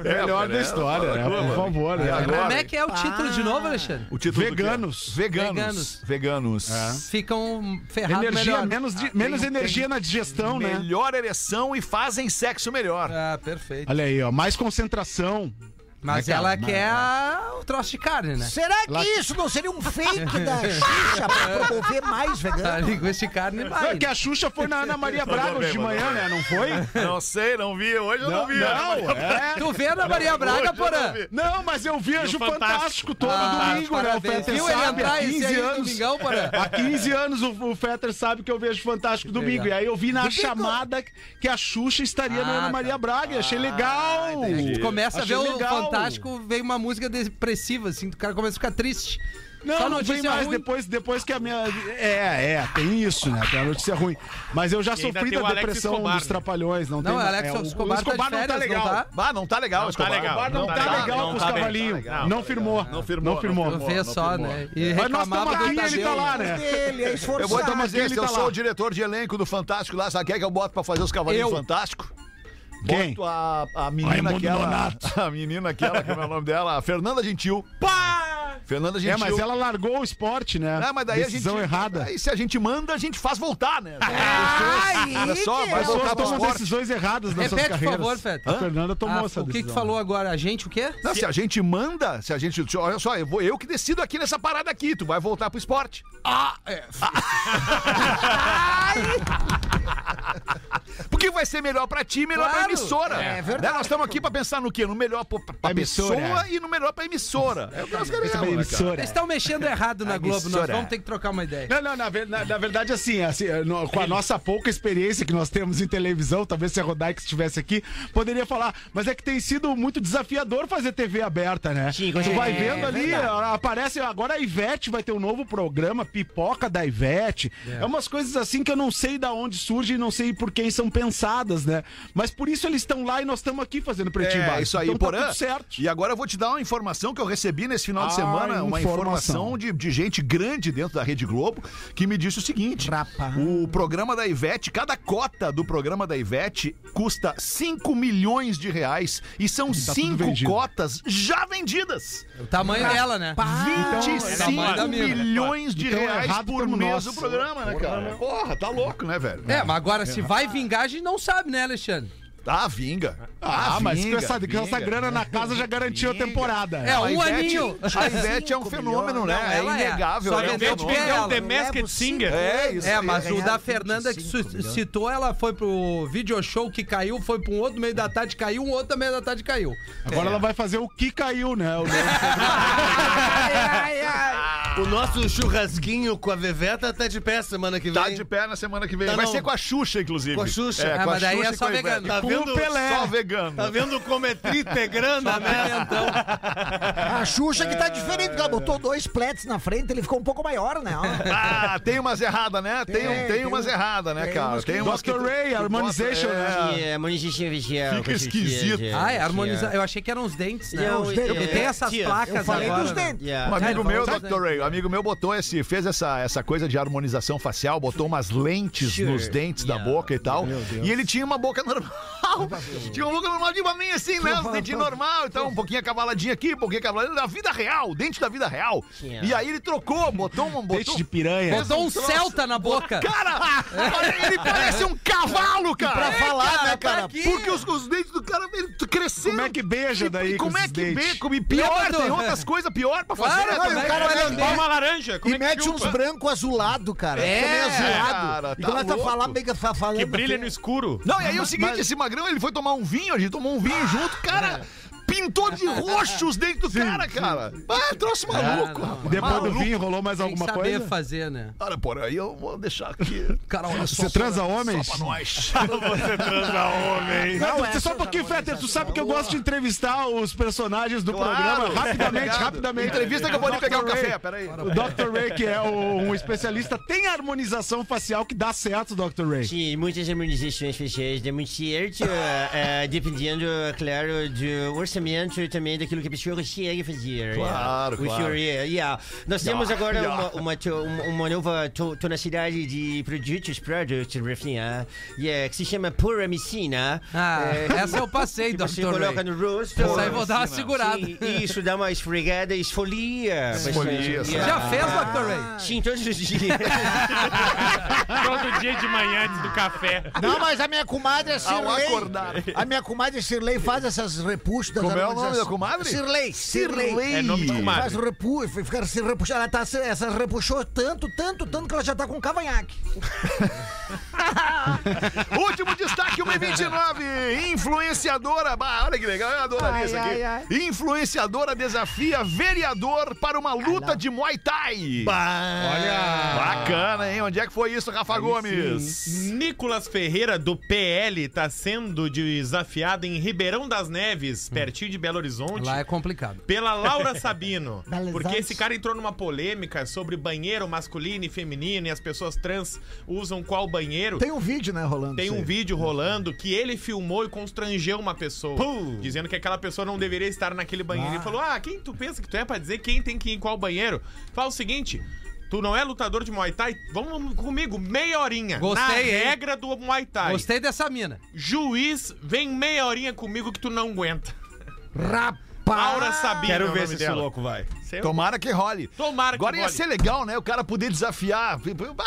Speaker 8: Melhor da história, né? Por favor. né?
Speaker 23: Como é que é o título de novo, Alexandre?
Speaker 18: O título do quê?
Speaker 8: Veganos.
Speaker 18: Veganos. Veganos.
Speaker 23: Ficam ferrados
Speaker 8: Energia,
Speaker 23: melhor.
Speaker 8: menos, di- menos
Speaker 18: tem-
Speaker 8: energia na digestão, né?
Speaker 18: Melhor ereção e fazem sexo melhor.
Speaker 23: Ah, perfeito.
Speaker 8: Olha aí, ó. Mais concentração.
Speaker 23: Mas
Speaker 8: Né, cara?
Speaker 23: ela quer a- o troço de carne, né?
Speaker 17: Será que isso não seria um fake da Xuxa pra promover mais
Speaker 23: A
Speaker 17: vegano?
Speaker 23: linguiça de carne vai.
Speaker 8: é que a Xuxa foi na Ana Maria Braga hoje de manhã, né? Não foi?
Speaker 18: Não sei, não vi. Hoje eu não, vi.
Speaker 8: Não, é.
Speaker 23: Tu vê na Maria Braga, Porã?
Speaker 18: não
Speaker 8: mas eu vejo o Fantástico,
Speaker 21: Fantástico.
Speaker 8: todo
Speaker 23: Ah,
Speaker 8: domingo, né? O. Fetter
Speaker 23: Viu ele
Speaker 8: sabe,
Speaker 23: entrar
Speaker 8: há
Speaker 23: esse
Speaker 8: 15
Speaker 23: aí no
Speaker 8: anos.
Speaker 23: domingão, Porã?
Speaker 8: Há 15 anos o, o Fetter sabe que eu vejo Fantástico domingo. E aí eu vi na chamada que a Xuxa estaria na
Speaker 23: Ah,
Speaker 8: Ana
Speaker 23: tá.
Speaker 8: Maria Braga. e achei legal.
Speaker 23: Tu começa a ver o
Speaker 8: legal.
Speaker 23: Fantástico, vem uma música depressiva, assim, o cara começa a ficar triste.
Speaker 8: Não,
Speaker 23: Só
Speaker 8: não vem mais
Speaker 23: ruim.
Speaker 8: depois, depois que a minha. É, é, tem isso, né? Tem a notícia ruim. Mas eu já sofri da depressão
Speaker 21: Escobar,
Speaker 8: dos
Speaker 21: né?
Speaker 8: trapalhões. Não,
Speaker 23: Não,
Speaker 8: tem
Speaker 23: o Alex
Speaker 8: é, o-
Speaker 23: Escobar
Speaker 8: o Escobar
Speaker 23: tá de
Speaker 8: não tá
Speaker 23: férias,
Speaker 8: legal.
Speaker 23: não tá?
Speaker 18: Ah, não tá legal,
Speaker 21: Não tá
Speaker 18: Escobar.
Speaker 21: legal.
Speaker 8: Não, tá,
Speaker 21: legal,
Speaker 8: legal
Speaker 21: não
Speaker 8: com os
Speaker 21: tá
Speaker 8: cavalinhos.
Speaker 21: tá.
Speaker 8: Não firmou.
Speaker 18: Não firmou,
Speaker 8: Não firmou.
Speaker 18: não
Speaker 23: vê só, né? E
Speaker 8: Mas nós
Speaker 23: reclamava
Speaker 8: estamos aqui ele tá
Speaker 23: Tadeu.
Speaker 8: lá, né?
Speaker 17: É
Speaker 18: Eu vou
Speaker 8: ele
Speaker 18: que eu
Speaker 8: tá
Speaker 18: sou o diretor de elenco do Fantástico lá. Sabe quem é que eu boto pra fazer os cavalinhos
Speaker 23: Eu.
Speaker 8: Quem?
Speaker 18: Boto a, a menina
Speaker 8: Raimundo
Speaker 18: aquela.
Speaker 8: Nonato.
Speaker 18: A menina aquela, como é o nome dela? A Fernanda Gentil. Pá! Fernanda Gentil.
Speaker 8: É, mas ela largou o esporte, né?
Speaker 18: Ah, mas daí
Speaker 8: Decisão
Speaker 18: a gente.
Speaker 8: errada.
Speaker 18: Aí se a gente manda, a gente faz voltar, né?
Speaker 17: Ai,
Speaker 18: Olha só,
Speaker 17: que
Speaker 18: vai
Speaker 8: As
Speaker 18: voltar
Speaker 8: pessoas tomam
Speaker 18: esporte.
Speaker 8: decisões erradas nas suas
Speaker 23: Repete, por
Speaker 8: carreiras.
Speaker 23: favor, Fetter.
Speaker 8: A Fernanda tomou
Speaker 23: Ah,
Speaker 8: essa
Speaker 23: o que
Speaker 8: decisão.
Speaker 23: que tu falou agora? A gente o quê?
Speaker 18: Não, se a gente manda, se a gente. Olha só, eu, vou, eu que decido aqui nessa parada aqui. Tu vai voltar pro esporte.
Speaker 23: Ah, é.
Speaker 18: Porque vai ser melhor pra ti, melhor pra
Speaker 23: Claro.
Speaker 18: emissora.
Speaker 17: É
Speaker 18: Né?
Speaker 17: verdade.
Speaker 18: Nós estamos aqui pra pensar no quê? No melhor pra, pra
Speaker 8: emissora.
Speaker 18: pessoa e no melhor pra emissora. É o que nós queremos,
Speaker 8: Essa é emissora.
Speaker 23: Eles estão mexendo errado na Globo, nós vamos ter que trocar uma ideia.
Speaker 8: Não, não, na, na- na verdade, assim, assim, no- com a nossa pouca experiência que nós temos em televisão, talvez se a Rodaica estivesse aqui, poderia falar, mas é que tem sido muito desafiador fazer TV aberta, né?
Speaker 22: Sim,
Speaker 8: tu vai
Speaker 17: é
Speaker 8: vendo ali,
Speaker 17: verdade.
Speaker 8: aparece, agora a Ivete vai ter um novo programa, Pipoca da Ivete. É. umas coisas assim que eu não sei da onde surge e não sei por quem são pensadas. né? Mas por isso eles estão lá e nós estamos aqui fazendo pretinho
Speaker 18: É,
Speaker 8: básico.
Speaker 18: isso aí,
Speaker 8: então tá
Speaker 18: Porã.
Speaker 8: tudo certo.
Speaker 18: E agora eu vou te dar uma informação que eu recebi nesse final de
Speaker 8: Ah,
Speaker 18: semana, uma informação
Speaker 8: informação.
Speaker 18: de, de gente grande dentro da Rede Globo, que me disse o seguinte: o programa da Ivete, cada cota do programa da Ivete custa 5 milhões de reais e são
Speaker 24: tá
Speaker 18: cinco cotas já vendidas.
Speaker 20: O tamanho dela, né?
Speaker 18: 25 milhões de
Speaker 20: Então,
Speaker 18: reais
Speaker 20: errado
Speaker 18: por mês do programa, né, cara? Porra, tá louco, né, velho?
Speaker 20: É, mas agora se vai vingar, a gente não sabe, né, Alexandre?
Speaker 18: Ah, vinga.
Speaker 8: Ah, mas com
Speaker 18: vinga,
Speaker 8: essa, com essa
Speaker 18: vinga.
Speaker 8: grana na casa já garantiu a temporada.
Speaker 20: É, um
Speaker 18: a Ivete,
Speaker 20: aninho.
Speaker 18: A Ivete é um fenômeno, né?
Speaker 20: Não,
Speaker 18: É
Speaker 20: é.
Speaker 18: inegável.
Speaker 20: Só
Speaker 18: é um fenômeno.
Speaker 20: porque ela.
Speaker 21: The Masked Singer.
Speaker 18: É, isso
Speaker 20: É, mas o da Fernanda que su- citou, ela foi pro video show que caiu, foi pra um outro meio da tarde caiu, um outro meio da tarde caiu.
Speaker 8: Agora ela vai fazer o que caiu, né? O
Speaker 25: O nosso churrasquinho com a Veveta tá de pé semana que vem.
Speaker 18: Tá de pé na semana que vem.
Speaker 25: Tá
Speaker 18: Vai
Speaker 25: não.
Speaker 18: ser com a Xuxa, inclusive.
Speaker 25: Com a Xuxa.
Speaker 18: É,
Speaker 25: Ah,
Speaker 18: com a
Speaker 25: mas daí
Speaker 18: Xuxa
Speaker 25: é só
Speaker 18: a
Speaker 25: vegano. Tá
Speaker 18: Com
Speaker 25: vendo?
Speaker 18: o Pelé. Só vegano.
Speaker 25: Tá vendo como é trita é grana, né?
Speaker 17: A Xuxa que tá diferente, porque ela botou dois plets na frente, ele ficou um pouco maior, né?
Speaker 18: Ah, tem umas erradas, né? Tem,
Speaker 17: Tem,
Speaker 18: tem,
Speaker 17: tem
Speaker 18: umas
Speaker 17: um-
Speaker 18: erradas, né,
Speaker 17: tem
Speaker 18: cara? Tem umas que
Speaker 8: Dr. Ray, harmonization, né?
Speaker 18: é.
Speaker 19: É, harmonization facial.
Speaker 18: Fica esquisito.
Speaker 20: Ah, é harmonizar. Eu achei que eram os dentes, né?
Speaker 19: Não,
Speaker 20: Porque
Speaker 19: é-
Speaker 20: tem essas
Speaker 19: tia,
Speaker 20: placas
Speaker 17: eu falei
Speaker 20: agora.
Speaker 17: dos
Speaker 20: né?
Speaker 17: dentes.
Speaker 19: Yeah.
Speaker 18: Um amigo
Speaker 20: Ah,
Speaker 18: meu,
Speaker 20: então
Speaker 18: Dr. Ray, um amigo meu botou esse, fez essa, essa coisa de harmonização facial, botou umas lentes
Speaker 19: Sure.
Speaker 18: nos dentes da boca e tal. E ele tinha uma boca normal. Tinha uma boca normal de pra mim, assim, né? Os dentinhos normal, então um pouquinho acavaladinho aqui, um pouquinho acavaladinho. Da vida real, dente da vida real. E aí ele trocou, botou um. Botou,
Speaker 8: Dente de piranha.
Speaker 20: Botou um. Celta na boca.
Speaker 18: Cara, ele parece um cavalo, cara.
Speaker 17: pra falar, né, cara?
Speaker 18: Porque os, os dentes do cara ele cresceram.
Speaker 8: Como é que beija daí
Speaker 18: E como
Speaker 8: com
Speaker 18: é que beija? E pior, tem outras coisas pior pra fazer.
Speaker 20: Claro,
Speaker 18: né,
Speaker 17: e o
Speaker 20: é
Speaker 17: cara
Speaker 20: vai
Speaker 17: mete,
Speaker 20: lamber?
Speaker 21: Uma laranja. Como
Speaker 17: e
Speaker 21: é
Speaker 17: mete uns brancos azulado, cara.
Speaker 20: É,
Speaker 17: azulado.
Speaker 18: cara,
Speaker 17: e
Speaker 18: tá
Speaker 17: começa a falar meio que fa- falando.
Speaker 21: Que brilha no escuro.
Speaker 18: Não, e aí o seguinte, esse magrão, ele foi tomar um vinho, a gente tomou um vinho junto, cara, pintou de roxo os dentes do cara, cara. Ah, trouxe maluco, rapaz.
Speaker 8: Depois do
Speaker 18: maluco.
Speaker 8: vinho, rolou mais
Speaker 20: Tem
Speaker 8: alguma
Speaker 20: saber
Speaker 8: coisa?
Speaker 20: fazer, né?
Speaker 18: Olha, por aí eu vou deixar aqui.
Speaker 20: Cara, olha só.
Speaker 8: Você transa homens?
Speaker 18: Só pra nós.
Speaker 21: Você transa homem.
Speaker 8: Não,
Speaker 17: Não,
Speaker 8: só um pouquinho, Fetter. Tu sabe que eu gosto de entrevistar os personagens do
Speaker 18: Claro.
Speaker 8: programa rapidamente,
Speaker 18: Obrigado.
Speaker 8: rapidamente.
Speaker 18: Entrevista que eu vou ali
Speaker 8: Dr.
Speaker 18: pegar o
Speaker 8: Ray-
Speaker 18: café, peraí.
Speaker 8: O Dr. Ray, que é o- um especialista, tem harmonização facial que dá certo, Dr. Ray.
Speaker 19: Sim, muitas harmonizações faciais dão muito certo, eh, dependendo, claro, do orçamento também daquilo que a pessoa consegue fazer.
Speaker 18: Claro,
Speaker 19: O
Speaker 18: claro.
Speaker 19: senhor, yeah, yeah. Nós temos
Speaker 18: Yeah,
Speaker 19: agora
Speaker 18: yeah.
Speaker 19: Uma, uma, uma, nova to, tonacidade de produtos, product, refim, ah, yeah, que se chama Puramicina.
Speaker 20: Ah, essa eu passei,
Speaker 19: que você
Speaker 20: Dr.
Speaker 19: coloca no rosto.
Speaker 20: Essa aí vou dar uma segurada.
Speaker 19: Sim, isso, dá uma esfregada, esfolia.
Speaker 18: Esfolia, sabe?
Speaker 20: Já fez, Dr. Ray?
Speaker 19: Sim, todos os dias.
Speaker 21: Todo dia de manhã antes do café.
Speaker 17: Não, mas a minha comadre é
Speaker 18: acordar.
Speaker 17: A minha comadre Cirlei faz essas repuxas.
Speaker 18: Como é o nome da comadre?
Speaker 17: Cirlei. Cirlei.
Speaker 21: É nome de comadre.
Speaker 17: Faz repu, fica se repuxando. Ela tá, se- essa repuxou tanto, tanto, tanto que ela já tá com cavanhaque.
Speaker 18: Último destaque, 1h29. Influenciadora. Bah, olha que legal, eu adoraria
Speaker 17: Ai,
Speaker 18: isso aqui.
Speaker 17: ai,
Speaker 18: Influenciadora desafia vereador para uma luta de Muay Thai.
Speaker 21: Olha.
Speaker 18: Bacana, hein? Onde é que foi isso, Rafa Gomes?
Speaker 21: Nicolas Ferreira, do PL, tá sendo desafiado em Ribeirão das Neves, pertinho de Belo Horizonte.
Speaker 20: Lá é complicado.
Speaker 21: Pela Laura Sabino. Porque esse cara entrou numa polêmica sobre banheiro masculino e feminino e as pessoas trans usam qual banheiro.
Speaker 17: Tem um vídeo, né, rolando.
Speaker 21: Tem um vídeo rolando que ele filmou e constrangeu uma pessoa. Dizendo que aquela pessoa não deveria estar naquele banheiro.
Speaker 17: Ah.
Speaker 21: Ele falou: Ah, quem tu pensa que tu é pra dizer quem tem que ir em qual banheiro? Fala o seguinte. Tu não é lutador de Muay Thai? Vamos comigo, meia horinha.
Speaker 20: Gostei,
Speaker 21: Na
Speaker 20: hein?
Speaker 21: regra do Muay Thai.
Speaker 20: Gostei dessa mina.
Speaker 21: Juiz, vem meia horinha comigo que tu não aguenta.
Speaker 17: Rapaz.
Speaker 21: Laura Sabino.
Speaker 25: Quero
Speaker 21: é
Speaker 25: ver se esse
Speaker 21: dela.
Speaker 25: louco vai.
Speaker 21: Seu-
Speaker 18: Tomara que role.
Speaker 21: Tomara que
Speaker 18: Agora ia
Speaker 21: role.
Speaker 18: ser legal, né? O cara poder desafiar.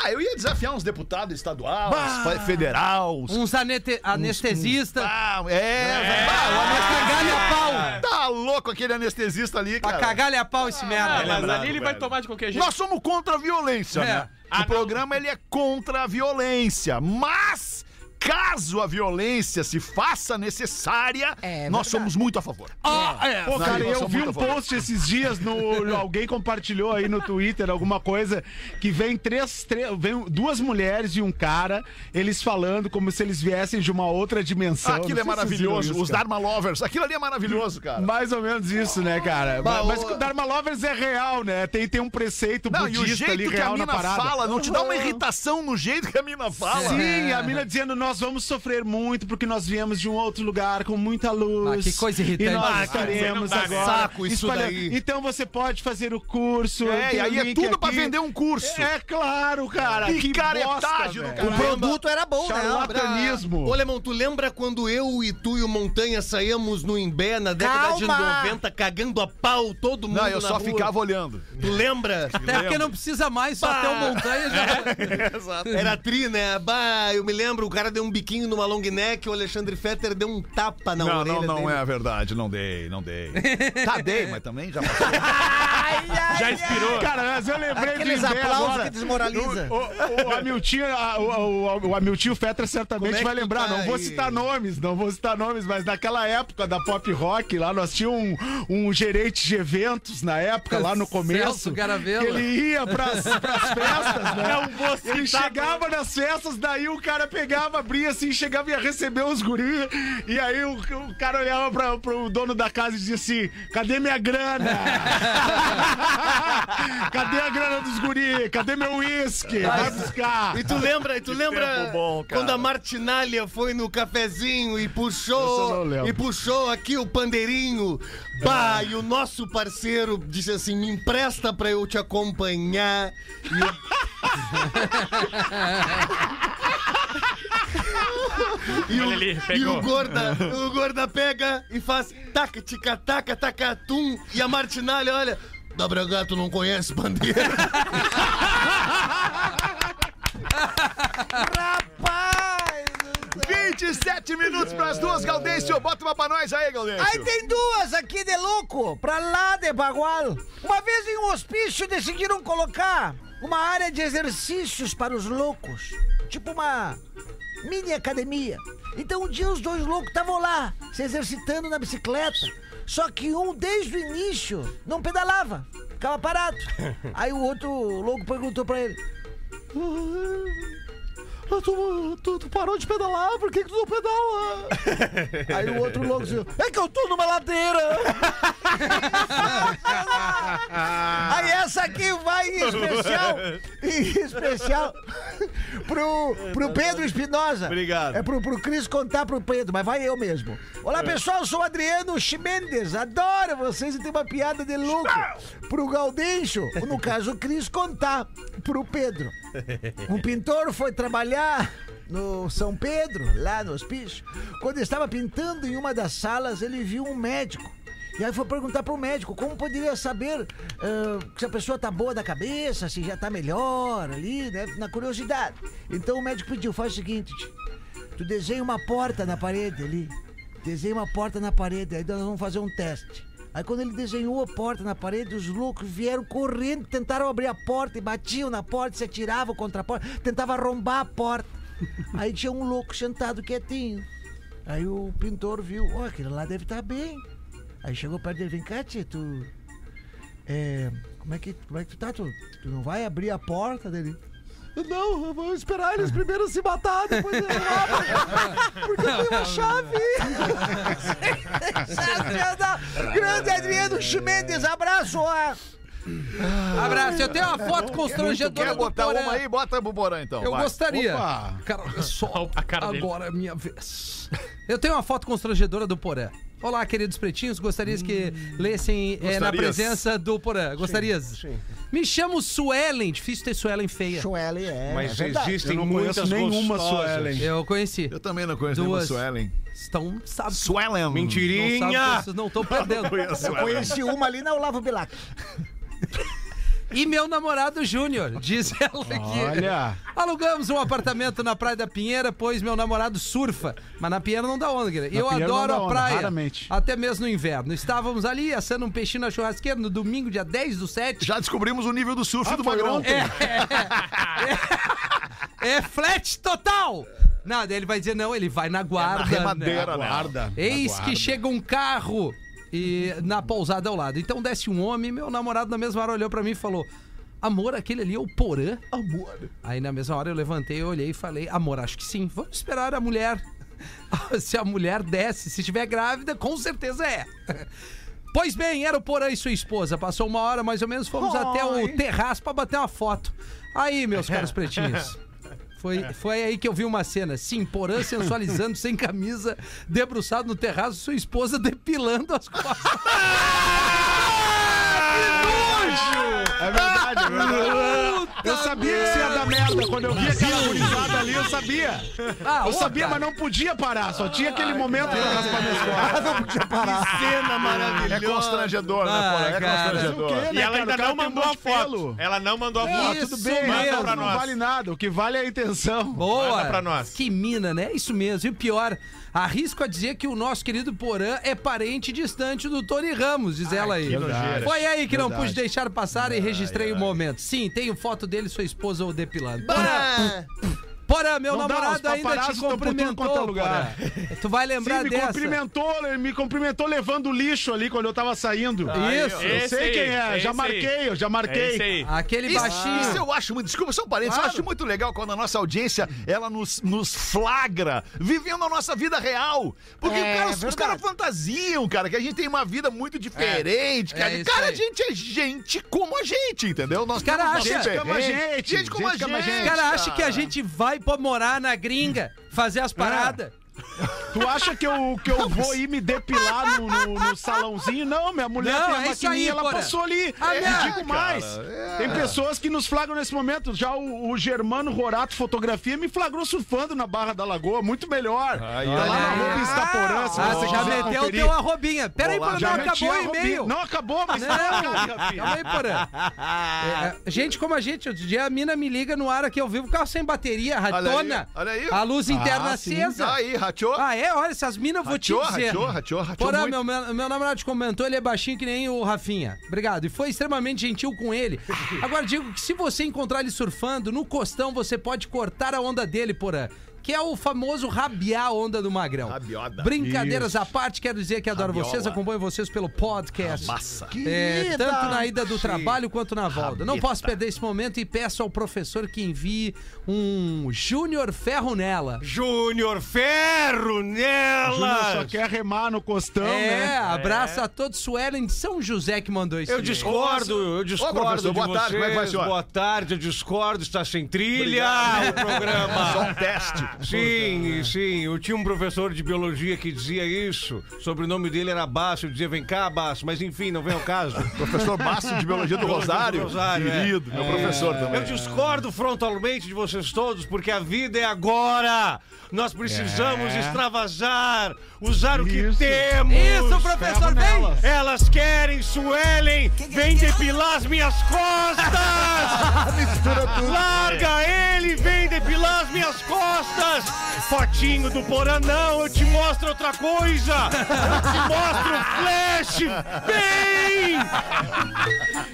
Speaker 18: Ah, eu ia desafiar uns deputados estadual, uns federal, uns.
Speaker 20: Uns anete- anestesistas.
Speaker 18: Ah, é,
Speaker 21: É.
Speaker 18: bah, o
Speaker 20: Pra
Speaker 18: anestesista-
Speaker 20: pau.
Speaker 18: Tá louco aquele anestesista ali,
Speaker 20: Pra
Speaker 18: cara.
Speaker 20: cagar-lhe a pau esse
Speaker 21: Ah,
Speaker 20: merda.
Speaker 21: mas
Speaker 25: lembrado,
Speaker 21: ali ele vai tomar de qualquer jeito.
Speaker 18: Nós somos contra a violência,
Speaker 20: É.
Speaker 18: né?
Speaker 21: Ah,
Speaker 18: o
Speaker 21: não.
Speaker 18: programa ele é contra a violência, mas caso a violência se faça necessária,
Speaker 17: É
Speaker 18: nós
Speaker 17: verdade.
Speaker 18: somos muito a favor.
Speaker 20: Ah, é.
Speaker 8: Pô,
Speaker 18: Não,
Speaker 8: cara, eu vi um
Speaker 18: a
Speaker 8: post esses dias no. Alguém compartilhou aí no Twitter alguma coisa que vem três, três. Vem duas mulheres e um cara, eles falando como se eles viessem de uma outra dimensão.
Speaker 18: Aquilo é maravilhoso. Os
Speaker 8: isso, cara.
Speaker 18: Dharma Lovers. Aquilo ali é maravilhoso, cara.
Speaker 8: Mais ou menos isso, né, cara?
Speaker 18: Bah,
Speaker 8: Mas
Speaker 18: o-
Speaker 8: o Dharma Lovers é real, né? Tem, tem um preceito
Speaker 18: Não, e o
Speaker 8: budista ali
Speaker 18: jeito que a
Speaker 8: real na
Speaker 18: mina
Speaker 8: parada.
Speaker 18: fala não te dá uma irritação no jeito que a mina fala.
Speaker 8: Sim, a mina dizendo nós vamos sofrer muito porque nós viemos de um outro lugar com muita luz.
Speaker 20: Ah, que coisa irritante.
Speaker 8: E nós
Speaker 20: Ah,
Speaker 8: estaremos
Speaker 19: cara,
Speaker 8: agora.
Speaker 19: saco isso
Speaker 8: espalhando.
Speaker 19: daí.
Speaker 8: Então você pode fazer o curso.
Speaker 18: É, e
Speaker 8: o
Speaker 18: aí é tudo pra
Speaker 8: aqui.
Speaker 18: vender um curso.
Speaker 8: É claro, cara. Que
Speaker 18: Picaretagem
Speaker 8: bosta,
Speaker 18: do.
Speaker 17: O produto era bom, né?
Speaker 8: Charlatanismo.
Speaker 19: Ô, Lemão, tu lembra quando eu e tu e o Montanha saíamos no Imbé na década de
Speaker 17: Calma!
Speaker 19: 90, cagando a pau todo mundo
Speaker 18: Não, eu
Speaker 19: na
Speaker 18: só
Speaker 19: rua?
Speaker 18: ficava olhando.
Speaker 19: Tu lembra?
Speaker 20: Até porque não precisa mais, só ter um montanha já.
Speaker 19: Exato. Era tri, né? Bah, eu me lembro, o cara deu um biquinho numa long neck, o Alexandre Fetter deu um tapa na
Speaker 18: não,
Speaker 19: orelha
Speaker 18: não, não
Speaker 19: dele.
Speaker 18: é a verdade. Não dei, não dei. Tá, dei, mas também já passou.
Speaker 8: Já inspirou. Cara, mas eu lembrei
Speaker 17: Aqueles
Speaker 8: do Imbé
Speaker 17: aplausos
Speaker 8: agora.
Speaker 17: que desmoraliza.
Speaker 8: O, o, o Amiltinho, a- o, o, o Amiltinho Fetra certamente
Speaker 19: é
Speaker 8: vai lembrar.
Speaker 19: tá
Speaker 8: não vou citar nomes, não vou citar nomes, mas naquela época da pop rock, lá nós tínhamos um, um gerente de eventos na época, lá no começo.
Speaker 20: Celso
Speaker 8: ele ia pras, pras festas, né?
Speaker 21: Não vou
Speaker 8: Ele
Speaker 21: citar
Speaker 8: chegava nas festas, daí o cara pegava, abria assim, chegava e ia receber os guris. E aí o, o cara olhava pra, pro dono da casa e dizia assim: cadê minha grana? cadê a grana dos guris? Cadê meu uísque? Vai buscar.
Speaker 19: E tu lembra, e tu lembra
Speaker 18: tempo bom,
Speaker 19: quando a Martinalha foi no cafezinho e puxou e puxou aqui o pandeirinho. Bah, e o nosso parceiro disse assim: "Me empresta pra eu te acompanhar". E E o,
Speaker 21: ali,
Speaker 19: e o gorda, o gorda pega e faz taca, tica, taca, taca, tum. E a Martinalha, olha, da Bragato não conhece bandeira.
Speaker 17: Rapaz!
Speaker 18: 27 minutos pras duas, Gaudêncio. Bota uma pra nós aí, Gaudêncio.
Speaker 17: Aí tem duas aqui de louco, pra lá de Bagual. Uma vez em um hospício decidiram colocar uma área de exercícios para os loucos. Tipo uma mini academia. Então um dia os dois loucos estavam lá, se exercitando na bicicleta. Só que um, desde o início, não pedalava. Ficava parado. Aí o outro louco perguntou pra ele. "Ah, Tu, tu- tu parou de pedalar, por que, que tu não pedala? Aí o outro louco disse, é que eu tô numa ladeira. Aí essa aqui vai em especial, em especial pro, pro Pedro Espinosa.
Speaker 18: Obrigado.
Speaker 17: É pro, pro Cris contar pro Pedro, mas vai eu mesmo. Olá pessoal, sou o Adriano Chimendes, adoro vocês e tem uma piada de louco. Pro Gaudêncio, no caso o Cris contar pro Pedro. Um pintor foi trabalhar no São Pedro, lá no hospício. Quando estava pintando em uma das salas, ele viu um médico. E aí foi perguntar pro médico como poderia saber ah, se a pessoa tá boa da cabeça, se já tá melhor ali, né? Na curiosidade. Então o médico pediu, faz o seguinte, tu desenha uma porta na parede ali. Desenha uma porta na parede, aí nós vamos fazer um teste. Aí quando ele desenhou a porta na parede, os loucos vieram correndo, tentaram abrir a porta e batiam na porta, se atiravam contra a porta, tentavam arrombar a porta. Aí tinha um louco sentado quietinho. Aí o pintor viu, ó, aquele lá deve estar bem. Aí chegou perto dele, vem cá, tia, tu. É. Como é que, como é que tu tá? Tu, tu não vai abrir a porta dele? Não, eu vou esperar eles primeiro se matar, depois eu. Porque eu tenho uma chave. Sensacional. Grande Adriano Chimendes, abraço. ó.
Speaker 20: Abraço, eu tenho uma foto constrangedora
Speaker 18: Quer
Speaker 20: do
Speaker 18: botar uma aí? Bota pro Porã, então.
Speaker 20: Eu
Speaker 18: vai.
Speaker 20: gostaria.
Speaker 18: Opa.
Speaker 20: Cara, só.
Speaker 21: A cara
Speaker 20: agora é minha vez. Eu tenho uma foto constrangedora do Porã. Olá, queridos pretinhos. Gostarias que lessem eh, na presença do Porã? Gostarias?
Speaker 17: sim.
Speaker 20: Me chamo Suelen. Difícil ter Suelen feia.
Speaker 17: Suelen é.
Speaker 26: Mas
Speaker 17: é
Speaker 26: existem
Speaker 8: Eu não
Speaker 26: muitas
Speaker 8: conheço nenhuma
Speaker 26: gostosas.
Speaker 8: Suelen.
Speaker 20: Eu conheci.
Speaker 18: Eu também não conheço nenhuma
Speaker 20: Duas.
Speaker 18: Suelen.
Speaker 20: Estão, sabe?
Speaker 18: Suelen.
Speaker 20: Não sabe
Speaker 26: Mentirinha!
Speaker 20: vocês não estão perdendo.
Speaker 17: Eu conheci uma ali na Olavo Bilac.
Speaker 20: E meu namorado Júnior, diz ela aqui.
Speaker 8: Olha.
Speaker 20: Alugamos um apartamento na Praia da Pinheira, pois meu namorado surfa. Mas na Pinheira não dá onda, querido. E eu adoro a
Speaker 8: onda,
Speaker 20: praia.
Speaker 8: raramente.
Speaker 20: Até mesmo no inverno. Estávamos ali assando um peixinho na churrasqueira no domingo, dia 10 do 7.
Speaker 18: Já descobrimos o nível do surf
Speaker 8: Ah,
Speaker 18: do Magrão.
Speaker 8: ontem.
Speaker 20: É flat total! Não, daí ele vai dizer, não, ele vai na guarda.
Speaker 18: na remadeira,
Speaker 20: né?
Speaker 18: né?
Speaker 8: Guarda.
Speaker 20: Eis
Speaker 8: Guarda.
Speaker 20: que chega um carro e na pousada ao lado. Então desce um homem, meu namorado na mesma hora olhou pra mim e falou: Amor, aquele ali é o Porã? Amor. Aí na mesma hora eu levantei, olhei e falei: Amor, acho que sim. Vamos esperar a mulher. se a mulher desce, se estiver grávida, com certeza é. Pois bem, era o Porã e sua esposa. Passou uma hora mais ou menos, fomos até o terraço pra bater uma foto. Aí, meus caros pretinhos. Foi, foi aí que eu vi uma cena. Sim, Porã sensualizando sem camisa, debruçado no terraço, sua esposa depilando as costas.
Speaker 8: É verdade, é verdade. Eu sabia que isso ia dar merda. Quando eu vi aquela gurizada ali, eu sabia.
Speaker 20: Ah,
Speaker 8: eu sabia, mas não podia parar. Só tinha aquele momento pra raspar minhas costas.
Speaker 17: não podia parar.
Speaker 27: Que cena maravilhosa.
Speaker 18: É constrangedor, né,
Speaker 20: Ah,
Speaker 18: Porã? É
Speaker 20: cara.
Speaker 18: constrangedor.
Speaker 8: Mas o quê,
Speaker 21: E
Speaker 8: né,
Speaker 21: ela
Speaker 8: cara?
Speaker 21: ainda
Speaker 8: O cara
Speaker 21: não
Speaker 8: um
Speaker 21: mandou a foto. Ela não mandou a
Speaker 20: É
Speaker 21: foto.
Speaker 20: isso
Speaker 8: Tudo bem,
Speaker 21: Manda
Speaker 8: mas
Speaker 21: pra
Speaker 8: não
Speaker 21: nós.
Speaker 8: vale nada. O que vale é a intenção.
Speaker 20: Boa!
Speaker 21: Manda pra nós.
Speaker 20: Que mina, né? Isso mesmo. E pior, arrisco a dizer que o nosso querido Porã é parente distante do Tony Ramos, diz ela aí. Foi aí que não pude deixar passar e registrei o momento. Sim, tenho foto dele e sua esposa o depilando. Porã, Porã meu
Speaker 8: Não dá,
Speaker 20: namorado
Speaker 8: os
Speaker 20: ainda te
Speaker 8: tudo
Speaker 20: cumprimentou,
Speaker 8: é lugar.
Speaker 20: Tu vai lembrar
Speaker 8: Sim, me
Speaker 20: dessa.
Speaker 8: cumprimentou, ele me cumprimentou levando lixo ali quando eu tava saindo.
Speaker 20: Isso.
Speaker 8: Eu
Speaker 21: Esse
Speaker 8: sei
Speaker 21: aí,
Speaker 8: quem é, já
Speaker 21: aí.
Speaker 8: marquei, eu já
Speaker 21: É esse
Speaker 8: marquei.
Speaker 20: Aquele
Speaker 18: Isso,
Speaker 20: baixinho.
Speaker 18: isso eu acho muito. Desculpa, só um parênteses.
Speaker 20: Claro.
Speaker 18: Eu acho muito legal quando a nossa audiência ela nos, nos flagra vivendo a nossa vida real. Porque
Speaker 17: É,
Speaker 18: cara, os, os caras fantasiam, cara, que a gente tem uma vida muito diferente.
Speaker 20: É,
Speaker 18: cara,
Speaker 20: é
Speaker 18: cara a gente é gente como a gente, entendeu? Nós
Speaker 20: cara acha-
Speaker 8: Gente como a gente,
Speaker 18: Gente como a
Speaker 8: gente como a
Speaker 18: gente.
Speaker 8: gente.
Speaker 20: Os caras acham que a gente vai pra morar na gringa, fazer as paradas.
Speaker 8: Tu acha que eu, que eu vou ir me depilar no, no- no salãozinho? Não, minha mulher
Speaker 20: Não,
Speaker 8: tem a
Speaker 20: é isso
Speaker 8: maquininha,
Speaker 20: aí,
Speaker 8: ela
Speaker 20: Porã.
Speaker 8: passou ali.
Speaker 20: Ah,
Speaker 8: e
Speaker 20: não.
Speaker 8: digo mais, tem pessoas que nos flagram nesse momento. Já o, o Germano Rorato Fotografia me flagrou surfando na Barra da Lagoa, muito melhor. tá lá
Speaker 20: olha
Speaker 8: na Instaporã, se
Speaker 20: Ah,
Speaker 8: você
Speaker 20: você já meteu o teu arrobinha. Pera aí, Porã,
Speaker 8: já
Speaker 20: não acabou o e-mail.
Speaker 8: Não acabou, mas
Speaker 20: Não,
Speaker 8: calma,
Speaker 20: calma aí, Porã. É, é, gente como a gente, outro dia a mina me liga no ar aqui ao vivo, carro sem bateria,
Speaker 18: Olha aí,
Speaker 20: ratona.
Speaker 18: olha aí.
Speaker 20: A luz interna
Speaker 8: Ah, sim.
Speaker 20: acesa.
Speaker 18: Aí, rachou.
Speaker 20: Ah, é? Olha, essas minas eu vou te dizer.
Speaker 18: rachou, rachou, rachou muito.
Speaker 20: meu, meu, meu namorado te comentou, ele é baixinho que nem o Rafinha. Obrigado. E foi extremamente gentil com ele. Agora, digo que se você encontrar ele surfando no costão, você pode cortar a onda dele, Porã. Que é o famoso rabiar a onda do magrão.
Speaker 18: Rabioda.
Speaker 20: Brincadeiras à parte, quero dizer que adoro
Speaker 18: Rabiola.
Speaker 20: vocês, acompanho vocês pelo podcast.
Speaker 18: Massa.
Speaker 20: É, tanto na ida do trabalho quanto na volta. Não
Speaker 18: Rabeta.
Speaker 20: posso perder esse momento e peço ao professor que envie um Júnior Ferro nela.
Speaker 22: Júnior Ferro
Speaker 8: Júnior só
Speaker 22: nela!
Speaker 8: quer remar no costão,
Speaker 20: É,
Speaker 8: né?
Speaker 20: abraço a todos. Suelen de São José que mandou isso.
Speaker 22: Eu discordo, eu discordo de
Speaker 18: boa tarde, como é que vai,
Speaker 22: vocês.
Speaker 18: senhor?
Speaker 22: Boa tarde, eu discordo, está sem trilha o programa.
Speaker 18: Só um teste.
Speaker 22: Sim, sim, eu tinha um professor de biologia que dizia isso. O sobrenome dele era Basso, eu dizia, vem cá, Basso, mas enfim, não vem ao caso.
Speaker 18: Professor Basso de Biologia do
Speaker 22: Biologia
Speaker 18: Rosário.
Speaker 22: Rosário, é.
Speaker 18: Querido, meu
Speaker 22: É.
Speaker 18: professor também.
Speaker 22: Eu discordo frontalmente de vocês todos, porque a vida é agora. Nós precisamos
Speaker 8: É.
Speaker 22: extravasar, usar o que
Speaker 8: Isso.
Speaker 22: temos.
Speaker 20: Isso, professor, vem!
Speaker 22: Elas querem, Suelen, vem depilar as minhas costas!
Speaker 17: Mistura tudo.
Speaker 22: Larga ele, vem depilar as minhas costas! Fotinho do Porã, não, eu te mostro outra coisa! Eu te mostro o flash! Vem!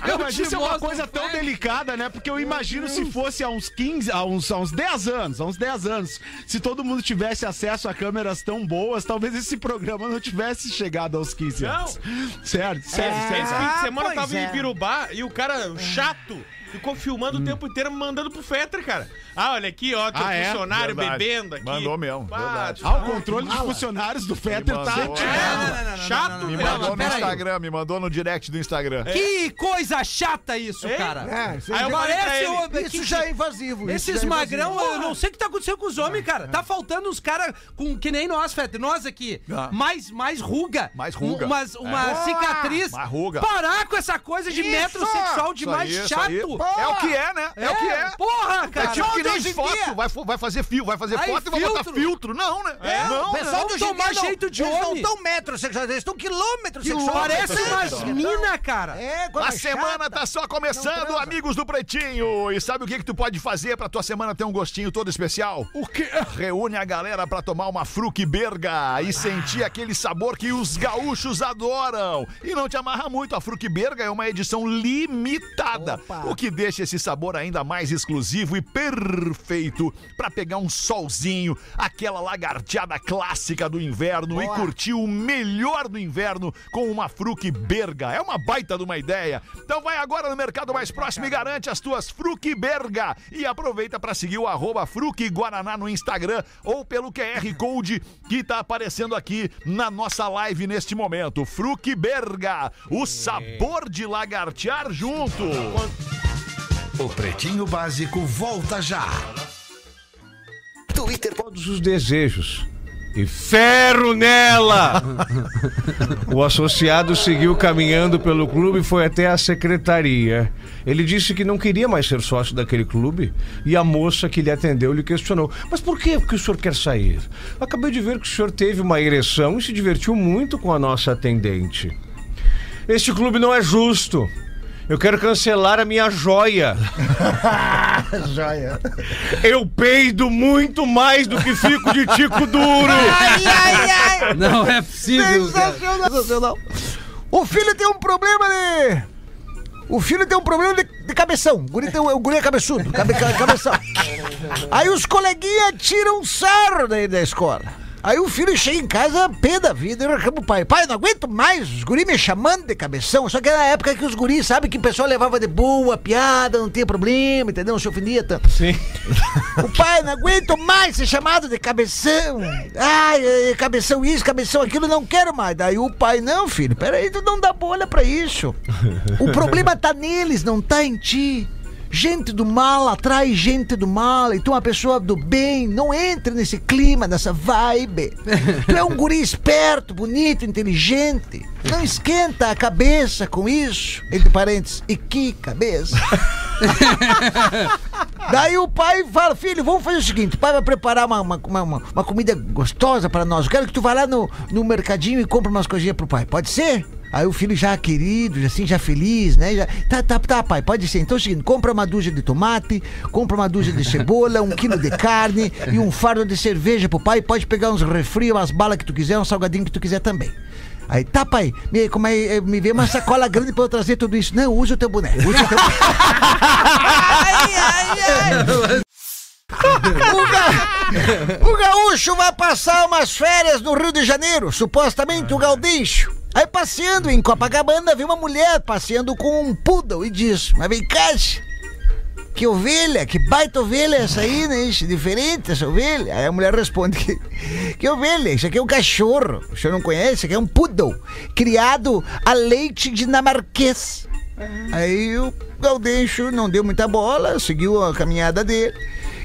Speaker 8: Não, mas isso é uma coisa tão delicada, né? Porque eu imagino se fosse há uns 15, há uns, há uns 10 anos, há uns 10 anos, se todo mundo tivesse acesso a câmeras tão boas, talvez esse programa não tivesse chegado aos 15
Speaker 21: Não.
Speaker 8: anos. Certo, sério,
Speaker 21: Esse fim de semana eu
Speaker 17: pois
Speaker 21: tava
Speaker 17: é.
Speaker 21: em Pirubá e o cara chato ficou filmando o tempo inteiro mandando pro Fetter, cara. Ah, olha aqui, ó, tem
Speaker 8: Ah,
Speaker 21: um
Speaker 8: é?
Speaker 21: funcionário
Speaker 18: Verdade.
Speaker 21: bebendo aqui.
Speaker 18: Mandou mesmo,
Speaker 21: Pá,
Speaker 18: verdade.
Speaker 8: Ah, o controle de funcionários do Fetter tá
Speaker 18: mandou,
Speaker 8: ativado.
Speaker 18: é.
Speaker 21: Chato,
Speaker 18: Me mandou no
Speaker 20: peraí.
Speaker 18: Instagram, me mandou no direct do Instagram.
Speaker 20: Que coisa chata isso,
Speaker 21: É?
Speaker 20: cara.
Speaker 17: É, isso,
Speaker 21: Aí eu
Speaker 17: já-
Speaker 21: falei pra
Speaker 20: Parece
Speaker 21: ele,
Speaker 20: o-
Speaker 17: isso já é invasivo. isso
Speaker 20: Esses
Speaker 17: já é
Speaker 20: magrão, eu não sei o que tá acontecendo com os homens, cara. Tá faltando uns caras com que nem nós, Fete. Nós aqui.
Speaker 18: Ah.
Speaker 20: Mais, mais ruga.
Speaker 18: Mais ruga.
Speaker 20: Um- umas- uma
Speaker 18: É.
Speaker 20: cicatriz.
Speaker 18: Mais ruga.
Speaker 20: Parar com essa coisa de
Speaker 17: Isso!
Speaker 20: metrosexual de
Speaker 18: Isso
Speaker 20: mais
Speaker 18: aí, isso
Speaker 20: chato.
Speaker 18: aí. É o que é, né? É, o que é.
Speaker 20: Porra, cara.
Speaker 18: É tipo que nem foto, vai, vai fazer fio, vai fazer
Speaker 20: Aí,
Speaker 18: foto e vai botar
Speaker 20: filtro.
Speaker 18: filtro. Não, né?
Speaker 20: É,
Speaker 18: não,
Speaker 17: O pessoal do
Speaker 20: Vamos tomar
Speaker 17: Gigi não-
Speaker 20: jeito de
Speaker 17: eles
Speaker 20: homem.
Speaker 17: não estão metrosexuais, eles estão quilômetros
Speaker 20: Parece umas minas, cara.
Speaker 17: É,
Speaker 18: A
Speaker 17: coisa
Speaker 18: semana tá só começando, amigos do Pretinho. E sabe o que que tu pode fazer pra tua semana ter um gostinho todo especial? O quê? Reúne a galera pra tomar uma fruque berga e sentir aquele sabor que os gaúchos adoram. E não te amarra muito, a fruque berga é uma edição limitada,
Speaker 17: Opa.
Speaker 18: o que deixa esse sabor ainda mais exclusivo e perfeito pra pegar um solzinho, aquela lagarteada clássica do inverno e
Speaker 17: Boa.
Speaker 18: curtir o melhor do inverno com uma fruque berga. É uma baita de uma ideia. Então vai agora no mercado mais próximo e garante as tuas fruque berga. E aproveita para seguir o arroba fruque guaraná no Instagram ou pelo QR Code que tá aparecendo aqui na nossa live neste momento. Fruque berga, o sabor de lagartear junto.
Speaker 19: O Pretinho Básico volta já. Twitter todos os desejos. E ferro nela! O associado seguiu caminhando pelo clube e foi até a secretaria. Ele disse que não queria mais ser sócio daquele clube e a moça que lhe atendeu lhe questionou: Mas por que, que o senhor quer sair? Acabei de ver que o senhor teve uma ereção e se divertiu muito com a nossa atendente. Este clube não é justo. Eu quero cancelar a minha joia.
Speaker 17: Joia.
Speaker 19: Eu peido muito mais do que fico de tico duro.
Speaker 17: Ai, ai, ai.
Speaker 20: Não é possível.
Speaker 17: Sensacional. Sensacional. O filho tem um problema de. O filho tem um problema de, de cabeção. O guri, tem, o guri é cabeçudo. Cabe, ca- cabeção. Aí os coleguinhas tiram sarro daí da escola. Aí o filho chega em casa, pé da vida, e reclama o pai. Pai, não aguento mais, os guris me chamando de cabeção. Só que era na época que os guris, sabe, que o pessoal levava de boa, piada, não tinha problema, entendeu? Não se ofendia tanto.
Speaker 19: Sim.
Speaker 17: O pai, não aguento mais ser chamado de cabeção. Ai, cabeção isso, cabeção aquilo, não quero mais. Daí o pai, não, filho, peraí, tu não dá bola pra isso. O problema tá neles, não tá em ti. Gente do mal atrai gente do mal. E é uma pessoa do bem. Não entre nesse clima, nessa vibe. Tu é um guri esperto, bonito, inteligente. Não esquenta a cabeça com isso. Entre parênteses, e que cabeça. Daí o pai fala, filho, vamos fazer o seguinte, o pai vai preparar uma, uma, uma, uma- comida gostosa pra nós. Eu quero que tu vá lá no, no mercadinho e compre umas coisinhas pro pai. Pode ser? Aí o filho já querido, assim, já feliz, né? Já, tá, tá, tá, pai, pode ser. Então é o seguinte, compra uma dúzia de tomate, compra uma dúzia de cebola, um quilo de carne e um fardo de cerveja pro pai. Pode pegar uns refri, umas balas que tu quiser, um salgadinho que tu quiser também. Aí, tá, pai, me, como é, me vê uma sacola grande pra eu trazer tudo isso. Não, usa o teu boneco. Usa o teu ai, ai, ai. O, ga- o gaúcho vai passar umas férias no Rio de Janeiro, supostamente o Gaudêncio. Aí passeando em Copacabana, viu uma mulher passeando com um poodle e diz: Mas vem cá, que ovelha, que baita ovelha essa aí, né? Isso, diferente essa ovelha. Aí a mulher responde: Que, que ovelha? Isso aqui é um cachorro. O senhor não conhece? Isso aqui é um poodle, criado a leite dinamarquês. Aí o Gaudêncio não deu muita bola, seguiu a caminhada dele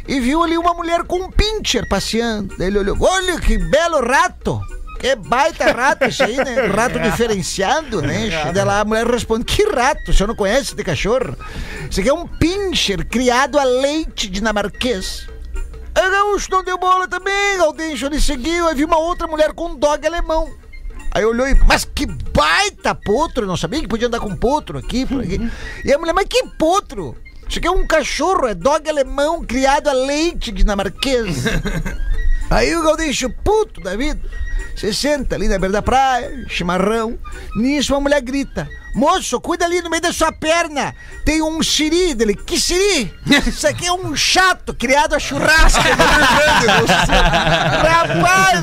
Speaker 17: e viu ali uma mulher com um pincher passeando. Daí ele olhou: Olha que belo rato! Que baita rato esse aí, né? Rato diferenciado, né? Daí lá a mulher responde: Que rato? O senhor não conhece de cachorro? Isso aqui é um pincher criado a leite dinamarquês. Aí o gaúcho não deu bola também, Gaudêncio ele seguiu, aí viu uma outra mulher com um dog alemão. Aí olhou e, mas que baita potro, não sabia que podia andar com potro aqui, por aqui. E a mulher, mas que potro? Isso aqui é um cachorro, é dog alemão criado a leite dinamarquês. Aí o Gaudêncio, puto da vida, se senta ali na beira da praia, chimarrão. Nisso uma mulher grita: Moço, cuida ali no meio da sua perna. Tem um siri dele. Que siri? Isso aqui é um chato criado a churrasco. Rapaz,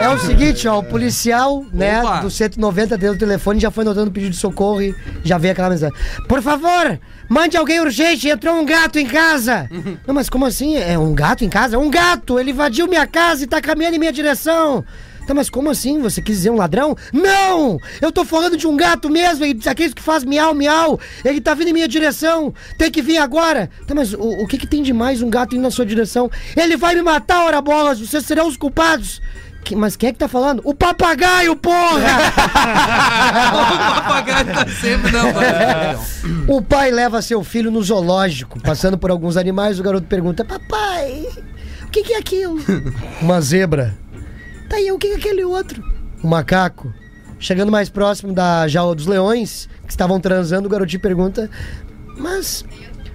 Speaker 28: É o seguinte, ó, o policial, né,
Speaker 17: Opa.
Speaker 28: do 190 deu o telefone, já foi notando o pedido de socorro e já veio aquela mensagem. Por favor, mande alguém urgente, entrou um gato em casa. Não, mas como assim? É um gato em casa? Um gato! Ele invadiu minha casa e tá caminhando em minha direção. Tá, mas como assim? Você quis dizer um ladrão? Não! Eu tô falando de um gato mesmo, e aquele que faz miau, miau. Ele tá vindo em minha direção. Tem que vir agora. Tá, mas o, o que que tem de mais um gato indo na sua direção? Ele vai me matar, ora bolas. Vocês serão os culpados. Que- mas quem é que tá falando? O papagaio, porra!
Speaker 20: o papagaio tá sempre não,
Speaker 28: O pai leva seu filho no zoológico, passando por alguns animais, o garoto pergunta: Papai, o que, que é aquilo? Uma zebra. Tá aí, o que, é aquele outro? Um macaco. Chegando mais próximo da jaula dos leões, que estavam transando, o garotinho pergunta: Mas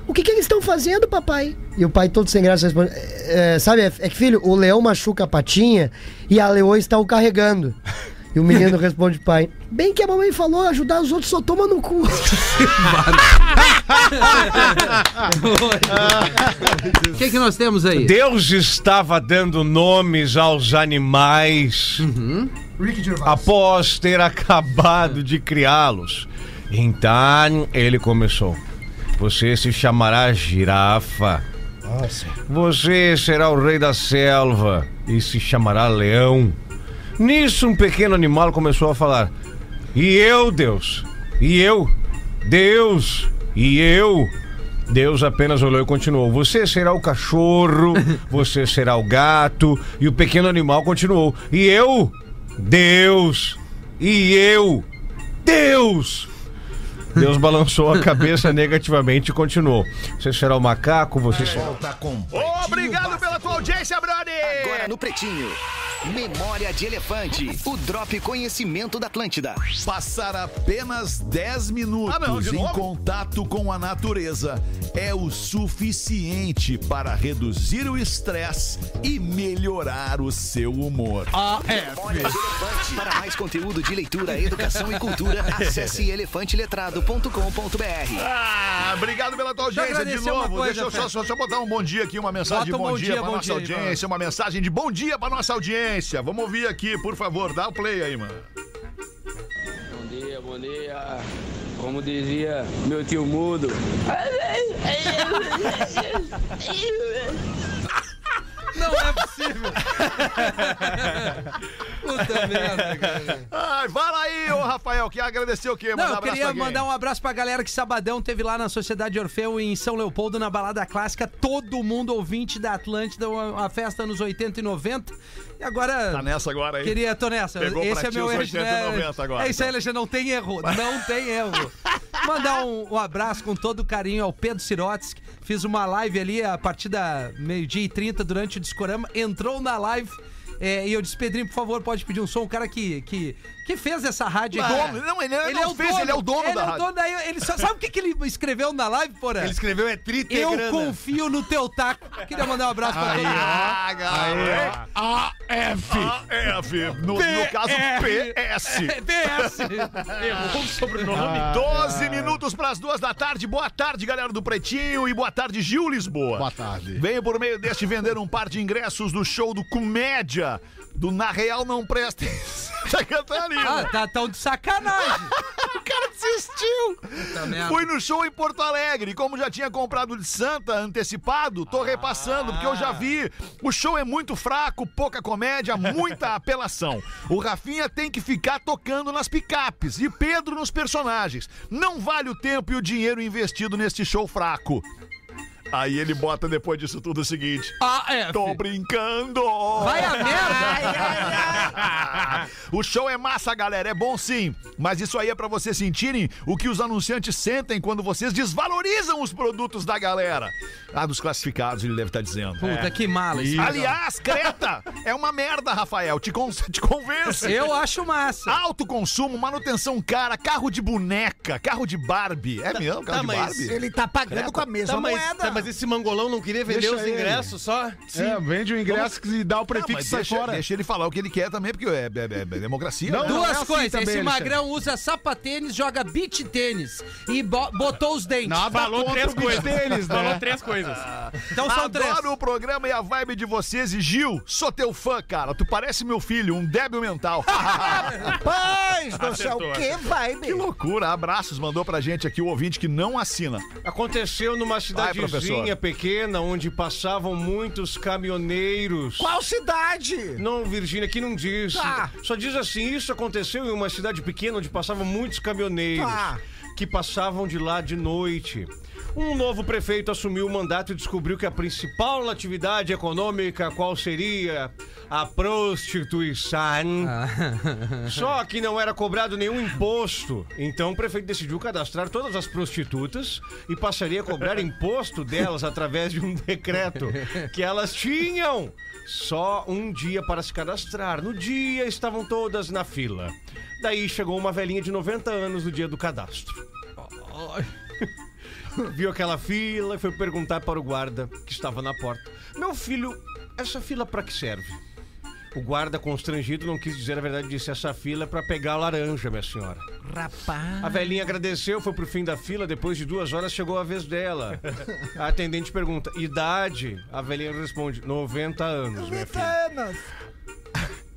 Speaker 28: o que, que eles estão fazendo, papai? E o pai, todo sem graça, responde: "É, Sabe, é é que filho, o leão machuca a patinha e a leoa está o carregando. E o menino responde: Pai, bem que a mamãe falou, ajudar os outros só toma no cu.
Speaker 20: O que, que nós temos aí?
Speaker 19: Deus estava dando nomes aos animais após ter acabado de criá-los. Então ele começou. Você se chamará girafa. Você será o rei da selva e se chamará leão. Nisso, um pequeno animal começou a falar: E eu, Deus? E eu? Deus? E eu? Deus apenas olhou e continuou: Você será o cachorro, você será o gato. E o pequeno animal continuou: E eu? Deus. E eu? Deus. Deus balançou a cabeça negativamente e continuou: Você será o macaco, você será.
Speaker 10: Com
Speaker 18: Obrigado pela tua audiência, brother!
Speaker 10: Agora no Pretinho. Memória de Elefante. O Drop Conhecimento da Atlântida.
Speaker 18: Passar apenas 10 minutos
Speaker 10: Ah, não, de
Speaker 18: em
Speaker 10: novo?
Speaker 18: contato com a natureza é o suficiente para reduzir o estresse e melhorar o seu humor.
Speaker 10: Memória de Elefante. Para mais conteúdo de leitura, educação e cultura, acesse elefanteletrado.com.br.
Speaker 18: Ah, obrigado pela tua audiência de novo.
Speaker 10: coisa,
Speaker 18: Deixa eu só, só, só botar um bom dia aqui, uma mensagem
Speaker 10: Bota
Speaker 18: de
Speaker 10: um
Speaker 18: bom,
Speaker 10: bom
Speaker 18: dia,
Speaker 10: dia, bom
Speaker 18: nossa
Speaker 10: dia aí,
Speaker 18: audiência, uma mensagem de bom dia pra nossa audiência. Vamos ouvir aqui, por favor, dá o play aí, mano.
Speaker 29: Bom dia, bom dia. Como dizia meu tio mudo.
Speaker 20: Não é possível. Puta merda, cara.
Speaker 18: Ai, fala aí, ô Rafael, que agradecer o quê?
Speaker 20: Não,
Speaker 18: Mandar
Speaker 20: eu
Speaker 18: abraço
Speaker 20: queria mandar um abraço pra galera que sabadão teve lá na Sociedade Orfeu em São Leopoldo, na Balada Clássica. Todo mundo ouvinte da Atlântida, uma festa nos 80 e 90. E agora.
Speaker 18: Tá nessa agora aí?
Speaker 20: Queria, tô nessa.
Speaker 18: Pegou
Speaker 20: Esse é meu
Speaker 18: os
Speaker 20: eixo,
Speaker 18: 80 e
Speaker 20: né?
Speaker 18: 90 agora,
Speaker 20: É isso aí,
Speaker 18: então.
Speaker 20: Alexandre, não tem erro. Não tem erro. Mandar um, um abraço com todo carinho ao Pedro Sirotsky. Fiz uma live ali a partir da meio-dia e 30 durante o Discorama. Entrou na live. É, e eu disse, Pedrinho, por favor, pode pedir um som. O cara que, que, que fez essa rádio aqui.
Speaker 18: Dono, não, ele não fez, ele é o dono
Speaker 20: ele
Speaker 18: da
Speaker 20: é o
Speaker 18: rádio.
Speaker 20: dono da- ele só, sabe o que, que ele escreveu na live, porra?
Speaker 27: Ele escreveu é trita
Speaker 20: Eu
Speaker 27: grana.
Speaker 20: confio no teu taco. Queria mandar um abraço pra
Speaker 18: Aí,
Speaker 20: todo mundo.
Speaker 18: ah. AF. AF. No, no caso, PS.
Speaker 20: PS.
Speaker 18: Errou o sobrenome. 12 minutos para as duas da tarde. Boa tarde, galera do Pretinho. E boa tarde, Gil Lisboa. Boa
Speaker 8: tarde.
Speaker 18: Venho por meio deste vender um par de ingressos do show do Comédia. Do Na Real Não Presta em Santa Catarina.
Speaker 20: Ah, tá tão de sacanagem.
Speaker 18: o cara desistiu. Fui no show em Porto Alegre. Como já tinha comprado de Santa antecipado, tô repassando, porque eu já vi. O show é muito fraco, pouca comédia, muita apelação. O Rafinha tem que ficar tocando nas picapes e Pedro nos personagens. Não vale o tempo e o dinheiro investido neste show fraco. Aí ele bota depois disso tudo o seguinte.
Speaker 20: Ah, é.
Speaker 18: Tô brincando!
Speaker 20: Vai a merda!
Speaker 18: o show é massa, galera, é bom sim. Mas isso aí é pra vocês sentirem o que os anunciantes sentem quando vocês desvalorizam os produtos da galera. Ah, dos classificados, ele deve estar dizendo.
Speaker 20: Puta, que mala isso.
Speaker 18: Aliás, Creta é uma merda, Rafael. Te, con te convence.
Speaker 20: Eu acho massa.
Speaker 18: Alto consumo, manutenção cara, carro de boneca, carro de Barbie. É mesmo, carro
Speaker 27: tá,
Speaker 18: de
Speaker 27: mas
Speaker 18: Barbie?
Speaker 17: Ele tá pagando com a mesma
Speaker 27: Tá, mas,
Speaker 17: moeda.
Speaker 27: tá, mas esse mangolão não queria vender
Speaker 8: Deixa
Speaker 27: os
Speaker 8: ele.
Speaker 27: ingressos só?
Speaker 8: É, vende o ingresso e dá o prefixo e sai
Speaker 18: deixa,
Speaker 8: fora.
Speaker 18: deixa ele falar o que ele quer também, porque é, é- é- é democracia.
Speaker 8: Não,
Speaker 18: né?
Speaker 8: é
Speaker 20: Duas
Speaker 8: assim
Speaker 20: coisas.
Speaker 8: também,
Speaker 20: Esse
Speaker 8: Alexandre.
Speaker 20: magrão usa sapatênis, joga beach tênis e bo- botou os dentes.
Speaker 8: Nada
Speaker 21: Falou
Speaker 8: contra
Speaker 21: três
Speaker 8: o
Speaker 21: coisas.
Speaker 8: tênis, né?
Speaker 21: Falou três coisas.
Speaker 20: Então são
Speaker 18: Adoro
Speaker 20: três.
Speaker 18: o programa e a vibe de vocês. E Gil, sou teu fã, cara. Tu parece meu filho, um débil mental.
Speaker 17: Rapaz do céu, que vibe.
Speaker 18: que loucura. Abraços, mandou pra gente aqui o ouvinte que não assina.
Speaker 19: Aconteceu numa
Speaker 18: professor.
Speaker 19: Cidadezinha pequena onde passavam muitos caminhoneiros.
Speaker 17: Qual cidade?
Speaker 19: Não, Virgínia, aqui não diz.
Speaker 17: Tá.
Speaker 19: Só diz assim: isso aconteceu em uma cidade pequena onde passavam muitos caminhoneiros
Speaker 17: Tá.
Speaker 19: que passavam de lá de noite. Um novo prefeito assumiu o mandato e descobriu que a principal atividade econômica qual seria a prostituição. Só que não era cobrado nenhum imposto. Então o prefeito decidiu cadastrar todas as prostitutas e passaria a cobrar imposto delas através de um decreto que elas tinham só um dia para se cadastrar. No dia estavam todas na fila. Daí chegou uma velhinha de 90 anos no dia do cadastro. Viu aquela fila e foi perguntar para o guarda que estava na porta: Meu filho, essa fila para que serve? O guarda, constrangido, não quis dizer a verdade, disse: Essa fila é para pegar a laranja, minha senhora.
Speaker 17: Rapaz.
Speaker 19: A velhinha agradeceu, foi pro fim da fila. Depois de duas horas chegou a vez dela. A atendente pergunta: Idade? A velhinha responde: 90 anos, minha filha.
Speaker 17: Anos.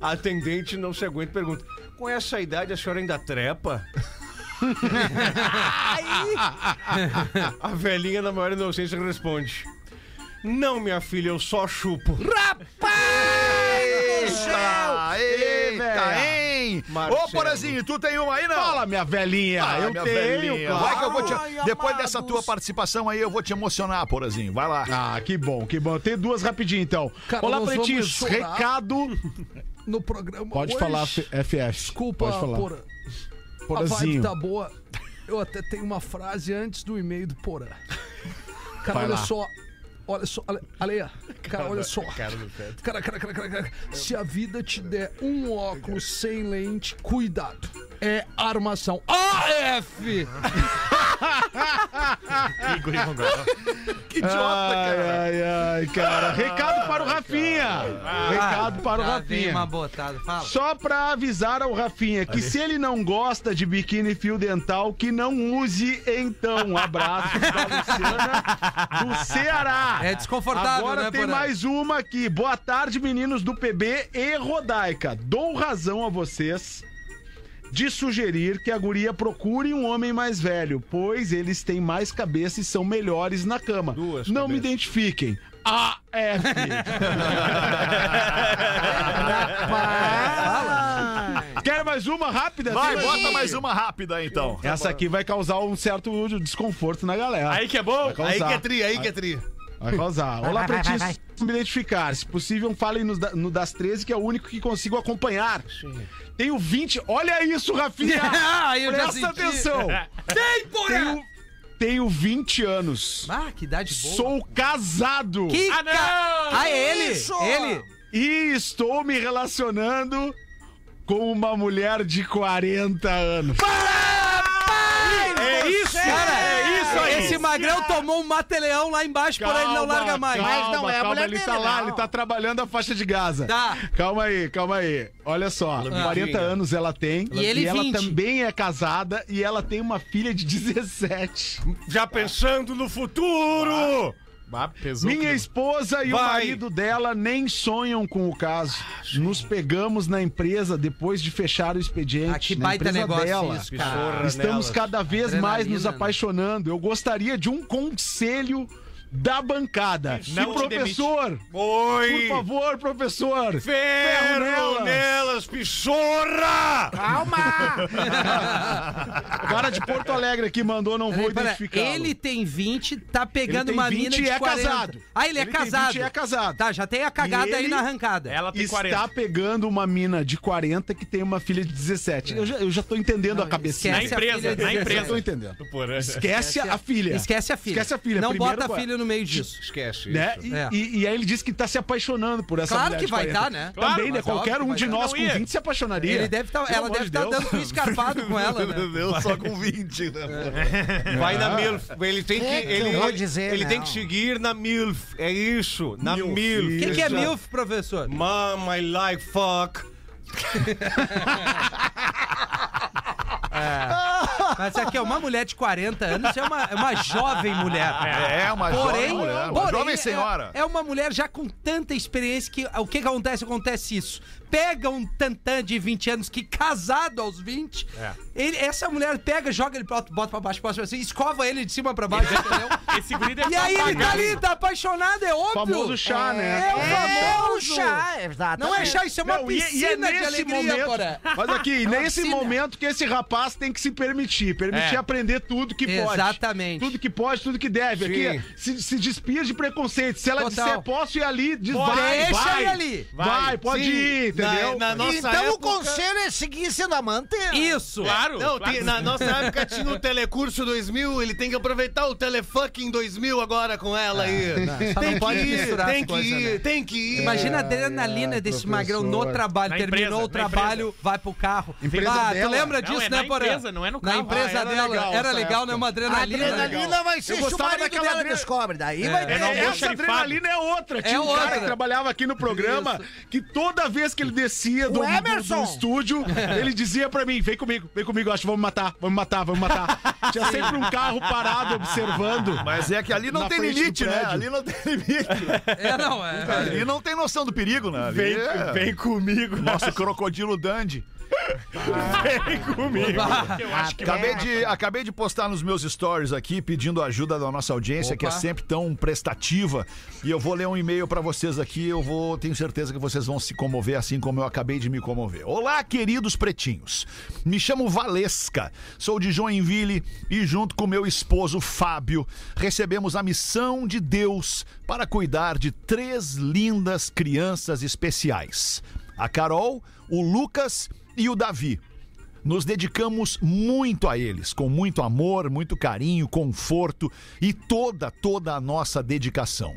Speaker 19: A atendente não se aguenta e pergunta: Com essa idade a senhora ainda trepa? A velhinha, na maior inocência, responde: Não, minha filha, eu só chupo.
Speaker 18: Eita, eita, hein? hein? Ô,
Speaker 19: Marcelo.
Speaker 18: Porazinho, tu tem uma aí, não?
Speaker 8: Fala, minha velhinha.
Speaker 18: Ah,
Speaker 8: eu
Speaker 18: minha
Speaker 8: tenho,
Speaker 18: velhinha.
Speaker 8: claro.
Speaker 18: Vai que eu vou te...
Speaker 17: Ai,
Speaker 18: Depois
Speaker 17: amados.
Speaker 18: dessa tua participação aí, eu vou te emocionar, Porazinho. Vai lá.
Speaker 8: Ah, que bom, que bom. Tem duas rapidinho, então.
Speaker 20: Cara,
Speaker 8: Olá,
Speaker 20: nós vamos
Speaker 8: pretinhos.
Speaker 20: chorar.
Speaker 8: Recado.
Speaker 20: No programa
Speaker 8: Pode
Speaker 20: hoje.
Speaker 8: falar, F- FF.
Speaker 20: Desculpa,
Speaker 8: Pode falar.
Speaker 20: Porã. A vibe
Speaker 8: Porazinho.
Speaker 20: tá boa. Eu até tenho uma frase antes do e-mail do Porã. Cara,
Speaker 8: Vai
Speaker 20: olha
Speaker 8: lá.
Speaker 20: só. Olha só, Ale- Aleia, cara, olha só.
Speaker 21: Cara,
Speaker 20: cara, cara, cara, cara. Se a vida te der um óculos sem lente, cuidado. É armação. AF!
Speaker 18: Que idiota,
Speaker 8: ai,
Speaker 18: cara.
Speaker 8: ai, ai, cara. Recado para o Rafinha. Recado para o Rafinha.
Speaker 20: uma botada, fala.
Speaker 8: Só pra avisar ao Rafinha que se ele não gosta de biquíni fio dental, que não use então. Um abraço da Luciana do Ceará.
Speaker 20: É desconfortável,
Speaker 8: Agora
Speaker 20: né,
Speaker 8: tem mais uma aqui. Boa tarde, meninos do PB e Rodaica. Dou razão a vocês de sugerir que a guria procure um homem mais velho, pois eles têm mais cabeça e são melhores na cama.
Speaker 19: Duas
Speaker 8: não me
Speaker 19: cabeças.
Speaker 8: identifiquem. AF. Quer mais uma rápida?
Speaker 18: Vai,
Speaker 8: Tem
Speaker 18: bota mais uma rápida então.
Speaker 8: Essa aqui vai causar um certo desconforto na galera.
Speaker 21: Aí que é bom.
Speaker 8: Vai causar.
Speaker 27: Aí que é tri, aí que é tri.
Speaker 8: Vai causar. Olá, pretinhos. me identificar. Se possível, falem no, no das 13, que é o único que consigo acompanhar. Tenho 20. Olha isso, Rafinha!
Speaker 20: Ah,
Speaker 8: Presta atenção!
Speaker 20: Vem, Porã!
Speaker 8: Tenho, tenho 20 anos.
Speaker 20: Ah, que idade boa.
Speaker 8: Sou casado.
Speaker 20: Que
Speaker 21: Ah, não!
Speaker 20: ca- Ah, é ele?
Speaker 17: Isso!
Speaker 20: Ele?
Speaker 8: E estou me relacionando com uma mulher de 40 anos.
Speaker 20: É isso, cara. É isso aí. Esse magrão tomou um mateleão lá embaixo, por ele não larga mais.
Speaker 8: Calma,
Speaker 17: Mas não é a
Speaker 8: calma,
Speaker 17: mulher
Speaker 8: ele
Speaker 17: dele,
Speaker 8: tá lá,
Speaker 17: não.
Speaker 8: ele tá trabalhando a faixa de Gaza.
Speaker 20: Tá.
Speaker 8: Calma aí, calma aí. Olha só, 40 anos ela tem.
Speaker 20: E ele
Speaker 8: ela
Speaker 20: 20.
Speaker 8: também é casada e ela tem uma filha de 17.
Speaker 19: Já pensando no futuro!
Speaker 21: Ah,
Speaker 8: Minha esposa e o
Speaker 19: Vai.
Speaker 8: marido dela nem sonham com o caso. Nos pegamos na empresa depois de fechar o expediente.
Speaker 20: Ah, que
Speaker 8: na
Speaker 20: baita
Speaker 8: empresa
Speaker 20: negócio
Speaker 8: dela.
Speaker 20: isso,
Speaker 8: Estamos
Speaker 19: nelas.
Speaker 8: cada vez mais nos
Speaker 20: Adrenalina, né?
Speaker 8: apaixonando. Eu gostaria de um conselho da bancada.
Speaker 21: Não
Speaker 8: e professor,
Speaker 19: Oi!
Speaker 8: por favor, professor.
Speaker 19: Ferro nelas, pichorra!
Speaker 17: Calma!
Speaker 8: O cara de Porto Alegre aqui mandou, não vou identificar.
Speaker 20: ele tem 20, tá pegando
Speaker 8: tem
Speaker 20: uma
Speaker 8: 20
Speaker 20: mina de
Speaker 8: e é
Speaker 20: 40.
Speaker 8: casado.
Speaker 20: Ah, ele é
Speaker 8: Ele tem
Speaker 20: casado.
Speaker 8: 20 e é casado.
Speaker 20: Tá, já tem a cagada
Speaker 8: E
Speaker 20: aí na arrancada.
Speaker 21: Ela tem
Speaker 8: está
Speaker 21: 40.
Speaker 8: pegando uma mina de 40 que tem uma filha de 17. Eu, já, eu já tô entendendo a cabecinha.
Speaker 21: Na
Speaker 20: esquece a
Speaker 21: empresa, na
Speaker 20: 17.
Speaker 8: Eu
Speaker 21: empresa.
Speaker 8: tô entendendo.
Speaker 21: Do Porã.
Speaker 8: Esquece a filha.
Speaker 20: Esquece a filha.
Speaker 8: Esquece a filha.
Speaker 20: Não
Speaker 8: Primeiro
Speaker 20: bota a filha no meio disso.
Speaker 19: Esquece
Speaker 8: Né?
Speaker 19: isso.
Speaker 8: E,
Speaker 20: É.
Speaker 8: e- e aí ele disse que tá se apaixonando por essa
Speaker 20: Claro
Speaker 8: mulher
Speaker 20: que
Speaker 8: de
Speaker 20: vai
Speaker 8: 40.
Speaker 20: tá, né?
Speaker 8: Também,
Speaker 21: Claro,
Speaker 8: né?
Speaker 20: mas
Speaker 8: Qualquer um
Speaker 20: que
Speaker 8: de nós
Speaker 21: tá.
Speaker 8: com
Speaker 21: Não ia.
Speaker 8: 20 se apaixonaria.
Speaker 20: Ele deve tá, ela deve
Speaker 8: de
Speaker 20: estar
Speaker 8: Deus.
Speaker 20: dando um escarpado com ela, né?
Speaker 18: Deus, só com 20, né?
Speaker 19: Vai na MILF. Ele tem que.
Speaker 17: É que
Speaker 19: ele
Speaker 17: vou dizer,
Speaker 19: ele tem que seguir na MILF. É isso. Na MILF.
Speaker 20: O que, que é. MILF, professor?
Speaker 19: Mom, I like fuck.
Speaker 20: Mas aqui é uma mulher de 40 anos, é uma, é uma jovem mulher.
Speaker 18: É, uma
Speaker 20: porém,
Speaker 18: jovem mulher, uma
Speaker 20: porém,
Speaker 18: jovem senhora.
Speaker 20: É, é uma mulher já com tanta experiência que o que, que acontece? Acontece isso. Pega um tantã de 20 anos que casado aos 20, ele- essa mulher pega, joga ele pra alto, bota pra baixo, bota pra cima, escova ele de cima pra baixo, entendeu?
Speaker 21: Esse guri deve
Speaker 20: E
Speaker 21: tá
Speaker 20: aí ele tá ali, tá apaixonado, é óbvio.
Speaker 8: Famoso chá, né?
Speaker 20: É o famoso
Speaker 17: chá, exatamente.
Speaker 20: Não é chá, isso é uma
Speaker 8: Não, e- e é
Speaker 20: piscina de
Speaker 8: nesse
Speaker 20: alegria,
Speaker 8: momento-
Speaker 20: porra.
Speaker 8: Mas aqui,
Speaker 20: É
Speaker 8: nesse
Speaker 20: piscina.
Speaker 8: momento que esse rapaz tem que se permitir. Permitir
Speaker 21: É.
Speaker 8: aprender tudo que pode.
Speaker 20: Exatamente.
Speaker 8: Tudo que pode, tudo que deve.
Speaker 19: Sim.
Speaker 8: Aqui, se, se despia de preconceito. Se ela
Speaker 20: Total.
Speaker 8: disser, posso ir ali, diz, vai,
Speaker 20: deixa
Speaker 8: vai.
Speaker 20: ele ali.
Speaker 8: Vai, pode
Speaker 19: Sim.
Speaker 8: ir, entendeu?
Speaker 19: Na, na nossa
Speaker 17: então
Speaker 19: época...
Speaker 17: o conselho é seguir sendo amante.
Speaker 20: Isso.
Speaker 21: Claro.
Speaker 19: Não,
Speaker 21: claro.
Speaker 19: tem- na nossa época tinha o Telecurso 2000, ele tem que aproveitar o Telefucking 2000 agora com ela aí.
Speaker 20: só
Speaker 19: tem
Speaker 20: não pode
Speaker 19: que ir,
Speaker 20: misturar
Speaker 19: tem que ir,
Speaker 20: né?
Speaker 19: tem que ir.
Speaker 20: Imagina a adrenalina
Speaker 8: ai,
Speaker 20: desse magrão no trabalho.
Speaker 21: Na
Speaker 20: Terminou
Speaker 21: empresa,
Speaker 20: o
Speaker 21: na
Speaker 20: trabalho, vai pro carro.
Speaker 8: Empresa
Speaker 20: ah, tu
Speaker 8: dela.
Speaker 20: lembra
Speaker 21: Não,
Speaker 20: disso,
Speaker 21: é
Speaker 20: né,
Speaker 21: na
Speaker 20: Porã?
Speaker 21: empresa, não é no
Speaker 20: Na
Speaker 21: carro.
Speaker 20: empresa
Speaker 8: Ah, era
Speaker 20: dela.
Speaker 8: legal
Speaker 20: era legal, né? Uma
Speaker 17: A
Speaker 20: adrenalina.
Speaker 17: adrenalina vai ser marido
Speaker 8: daquela
Speaker 17: dela descobre. Daí vai ter.
Speaker 21: não
Speaker 8: Essa adrenalina é outra. Tinha
Speaker 20: É
Speaker 8: um cara que trabalhava aqui no programa que toda vez que ele descia do, do-
Speaker 17: Emerson.
Speaker 8: do estúdio, ele dizia pra mim: vem comigo, vem comigo, acho que vamos matar, vamos matar, vamos matar. Tinha sempre um carro parado observando.
Speaker 18: Mas é que ali não tem limite, né? Ali não tem limite.
Speaker 20: É, não, é.
Speaker 18: Ali não tem noção do perigo, né? Ali
Speaker 8: Vem,
Speaker 18: é-
Speaker 8: vem comigo.
Speaker 18: Nosso crocodilo Dandy. Vem comigo.
Speaker 21: Eu acho que
Speaker 18: Acabei de, acabei de postar nos meus stories aqui pedindo ajuda da nossa audiência, que é
Speaker 20: Opa.
Speaker 18: sempre tão prestativa. E eu vou ler um e-mail pra vocês aqui. Eu vou, tenho certeza que vocês vão se comover assim como eu acabei de me comover. Olá, queridos pretinhos. Me chamo Valesca, sou de Joinville e junto com meu esposo Fábio recebemos a missão de Deus para cuidar de três lindas crianças especiais: a Carol, o Lucas e o Davi. Nos dedicamos muito a eles, com muito amor, muito carinho, conforto e toda, toda a nossa dedicação.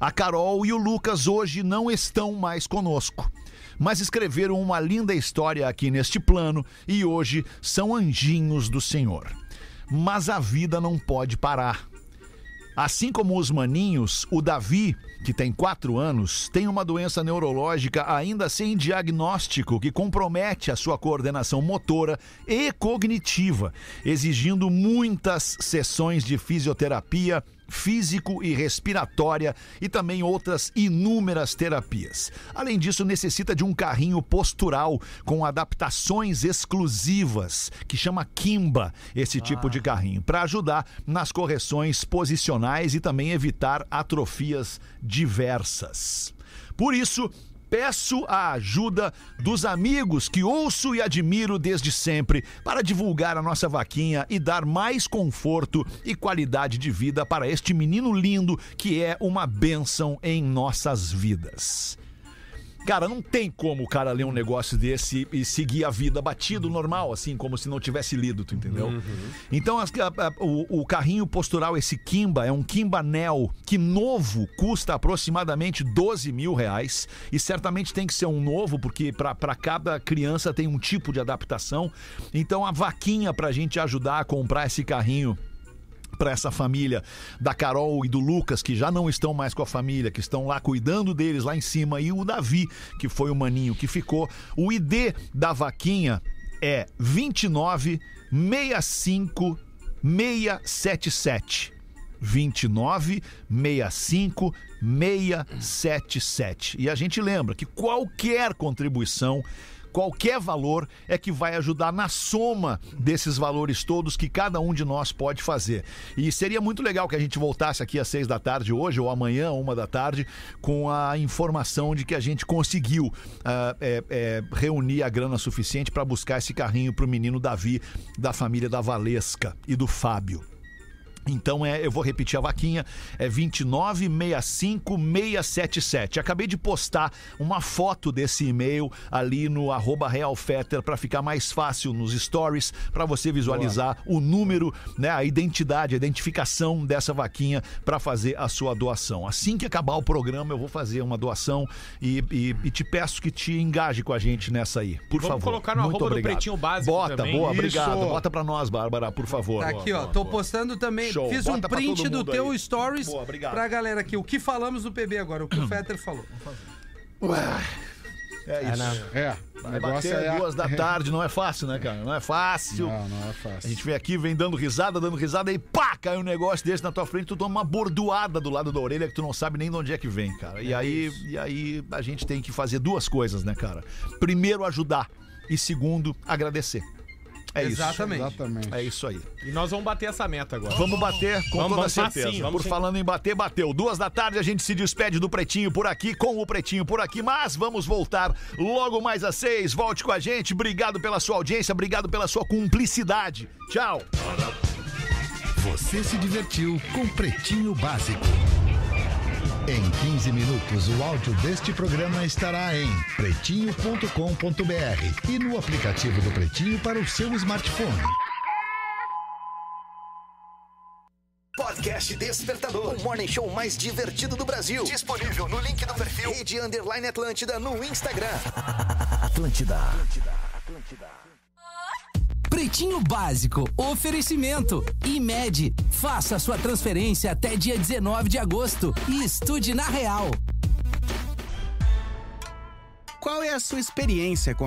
Speaker 18: A Carol e o Lucas hoje não estão mais conosco, mas escreveram uma linda história aqui neste plano e hoje são anjinhos do Senhor. Mas a vida não pode parar. Assim como os maninhos, o Davi, que tem quatro anos, tem uma doença neurológica ainda sem diagnóstico que compromete a sua coordenação motora e cognitiva, exigindo muitas sessões de fisioterapia físico e respiratória e também outras inúmeras terapias. Além disso, necessita de um carrinho postural com adaptações exclusivas, que chama Kimba, esse tipo de carrinho, para ajudar nas correções posicionais e também evitar atrofias diversas. Por isso, Peço a ajuda dos amigos que ouço e admiro desde sempre para divulgar a nossa vaquinha e dar mais conforto e qualidade de vida para este menino lindo que é uma bênção em nossas vidas. Cara, não tem como o cara ler um negócio desse e seguir a vida batido normal, assim, como se não tivesse lido, tu entendeu? Então, as- a- a- o, o carrinho postural, esse Kimba, é um Kimba Neo, que novo custa aproximadamente 12 mil reais. E certamente tem que ser um novo, porque para cada criança tem um tipo de adaptação. Então, a vaquinha pra gente ajudar a comprar esse carrinho para essa família da Carol e do Lucas, que já não estão mais com a família, que estão lá cuidando deles lá em cima, e o Davi, que foi o maninho que ficou. O ID da vaquinha é 29 65 677. 29 65 677. E a gente lembra que qualquer contribuição Qualquer valor é que vai ajudar na soma desses valores todos que cada um de nós pode fazer. E seria muito legal que a gente voltasse aqui às seis da tarde hoje, ou amanhã, uma da tarde, com a informação de que a gente conseguiu ah, é, é, reunir a grana suficiente para buscar esse carrinho para o menino Davi, da família da Valesca e do Fábio. Então é, eu vou repetir a vaquinha, é 2965677. Acabei de postar uma foto desse e-mail ali no arroba realfetter para ficar mais fácil nos stories para você visualizar o número, né, a identidade, a identificação dessa vaquinha para fazer a sua doação. Assim que acabar o programa, eu vou fazer uma doação e, e- e te peço que te engaje com a gente nessa aí, por
Speaker 21: Vamos
Speaker 18: favor.
Speaker 21: colocar no
Speaker 18: Muito
Speaker 21: arroba do
Speaker 18: obrigado.
Speaker 21: Pretinho Básico
Speaker 18: Bota,
Speaker 21: também.
Speaker 18: boa,
Speaker 21: Isso.
Speaker 18: obrigado. Bota para nós, Bárbara, por favor.
Speaker 20: Tá aqui, ó. Tô postando também.
Speaker 18: Show.
Speaker 20: Fiz um
Speaker 18: Bota pra
Speaker 20: print do teu
Speaker 18: aí.
Speaker 20: stories
Speaker 18: Boa, obrigado.
Speaker 20: pra galera aqui. O que falamos do PB agora? O que o Fetter falou. Vamos fazer.
Speaker 18: É isso.
Speaker 8: É, o
Speaker 18: Vai
Speaker 8: negócio
Speaker 18: bater
Speaker 8: é...
Speaker 18: duas da tarde, não é fácil, né, cara? Não é fácil.
Speaker 8: Não, não é fácil.
Speaker 18: A gente vem aqui, vem dando risada, dando risada, e pá, cai um negócio desse na tua frente, tu toma uma bordoada do lado da orelha que tu não sabe nem de onde é que vem, cara. E aí, e aí a gente tem que fazer duas coisas, né, cara? Primeiro, ajudar. E segundo, agradecer. É
Speaker 20: Exatamente.
Speaker 18: isso. Exatamente. É isso aí.
Speaker 21: E nós vamos bater essa meta agora.
Speaker 18: Vamos bater com
Speaker 21: Vamos-
Speaker 18: toda
Speaker 21: vamos
Speaker 18: certeza. por
Speaker 21: sim.
Speaker 18: falando em bater, bateu. Duas da tarde a gente se despede do Pretinho por aqui, com o Pretinho por aqui, mas vamos voltar logo mais às seis. Volte com a gente. Obrigado pela sua audiência, obrigado pela sua cumplicidade. Tchau.
Speaker 30: Você se divertiu com Pretinho Básico. Em 15 minutos, o áudio deste programa estará em pretinho.com.br e no aplicativo do Pretinho para o seu smartphone.
Speaker 10: Podcast Despertador, o morning show mais divertido do Brasil. Disponível no link do perfil Rede Underline Atlântida no Instagram.
Speaker 23: Atlântida. Pretinho Básico, oferecimento. IMED, faça sua transferência até dia 19 de agosto e estude na Real.
Speaker 15: Qual é a sua experiência com a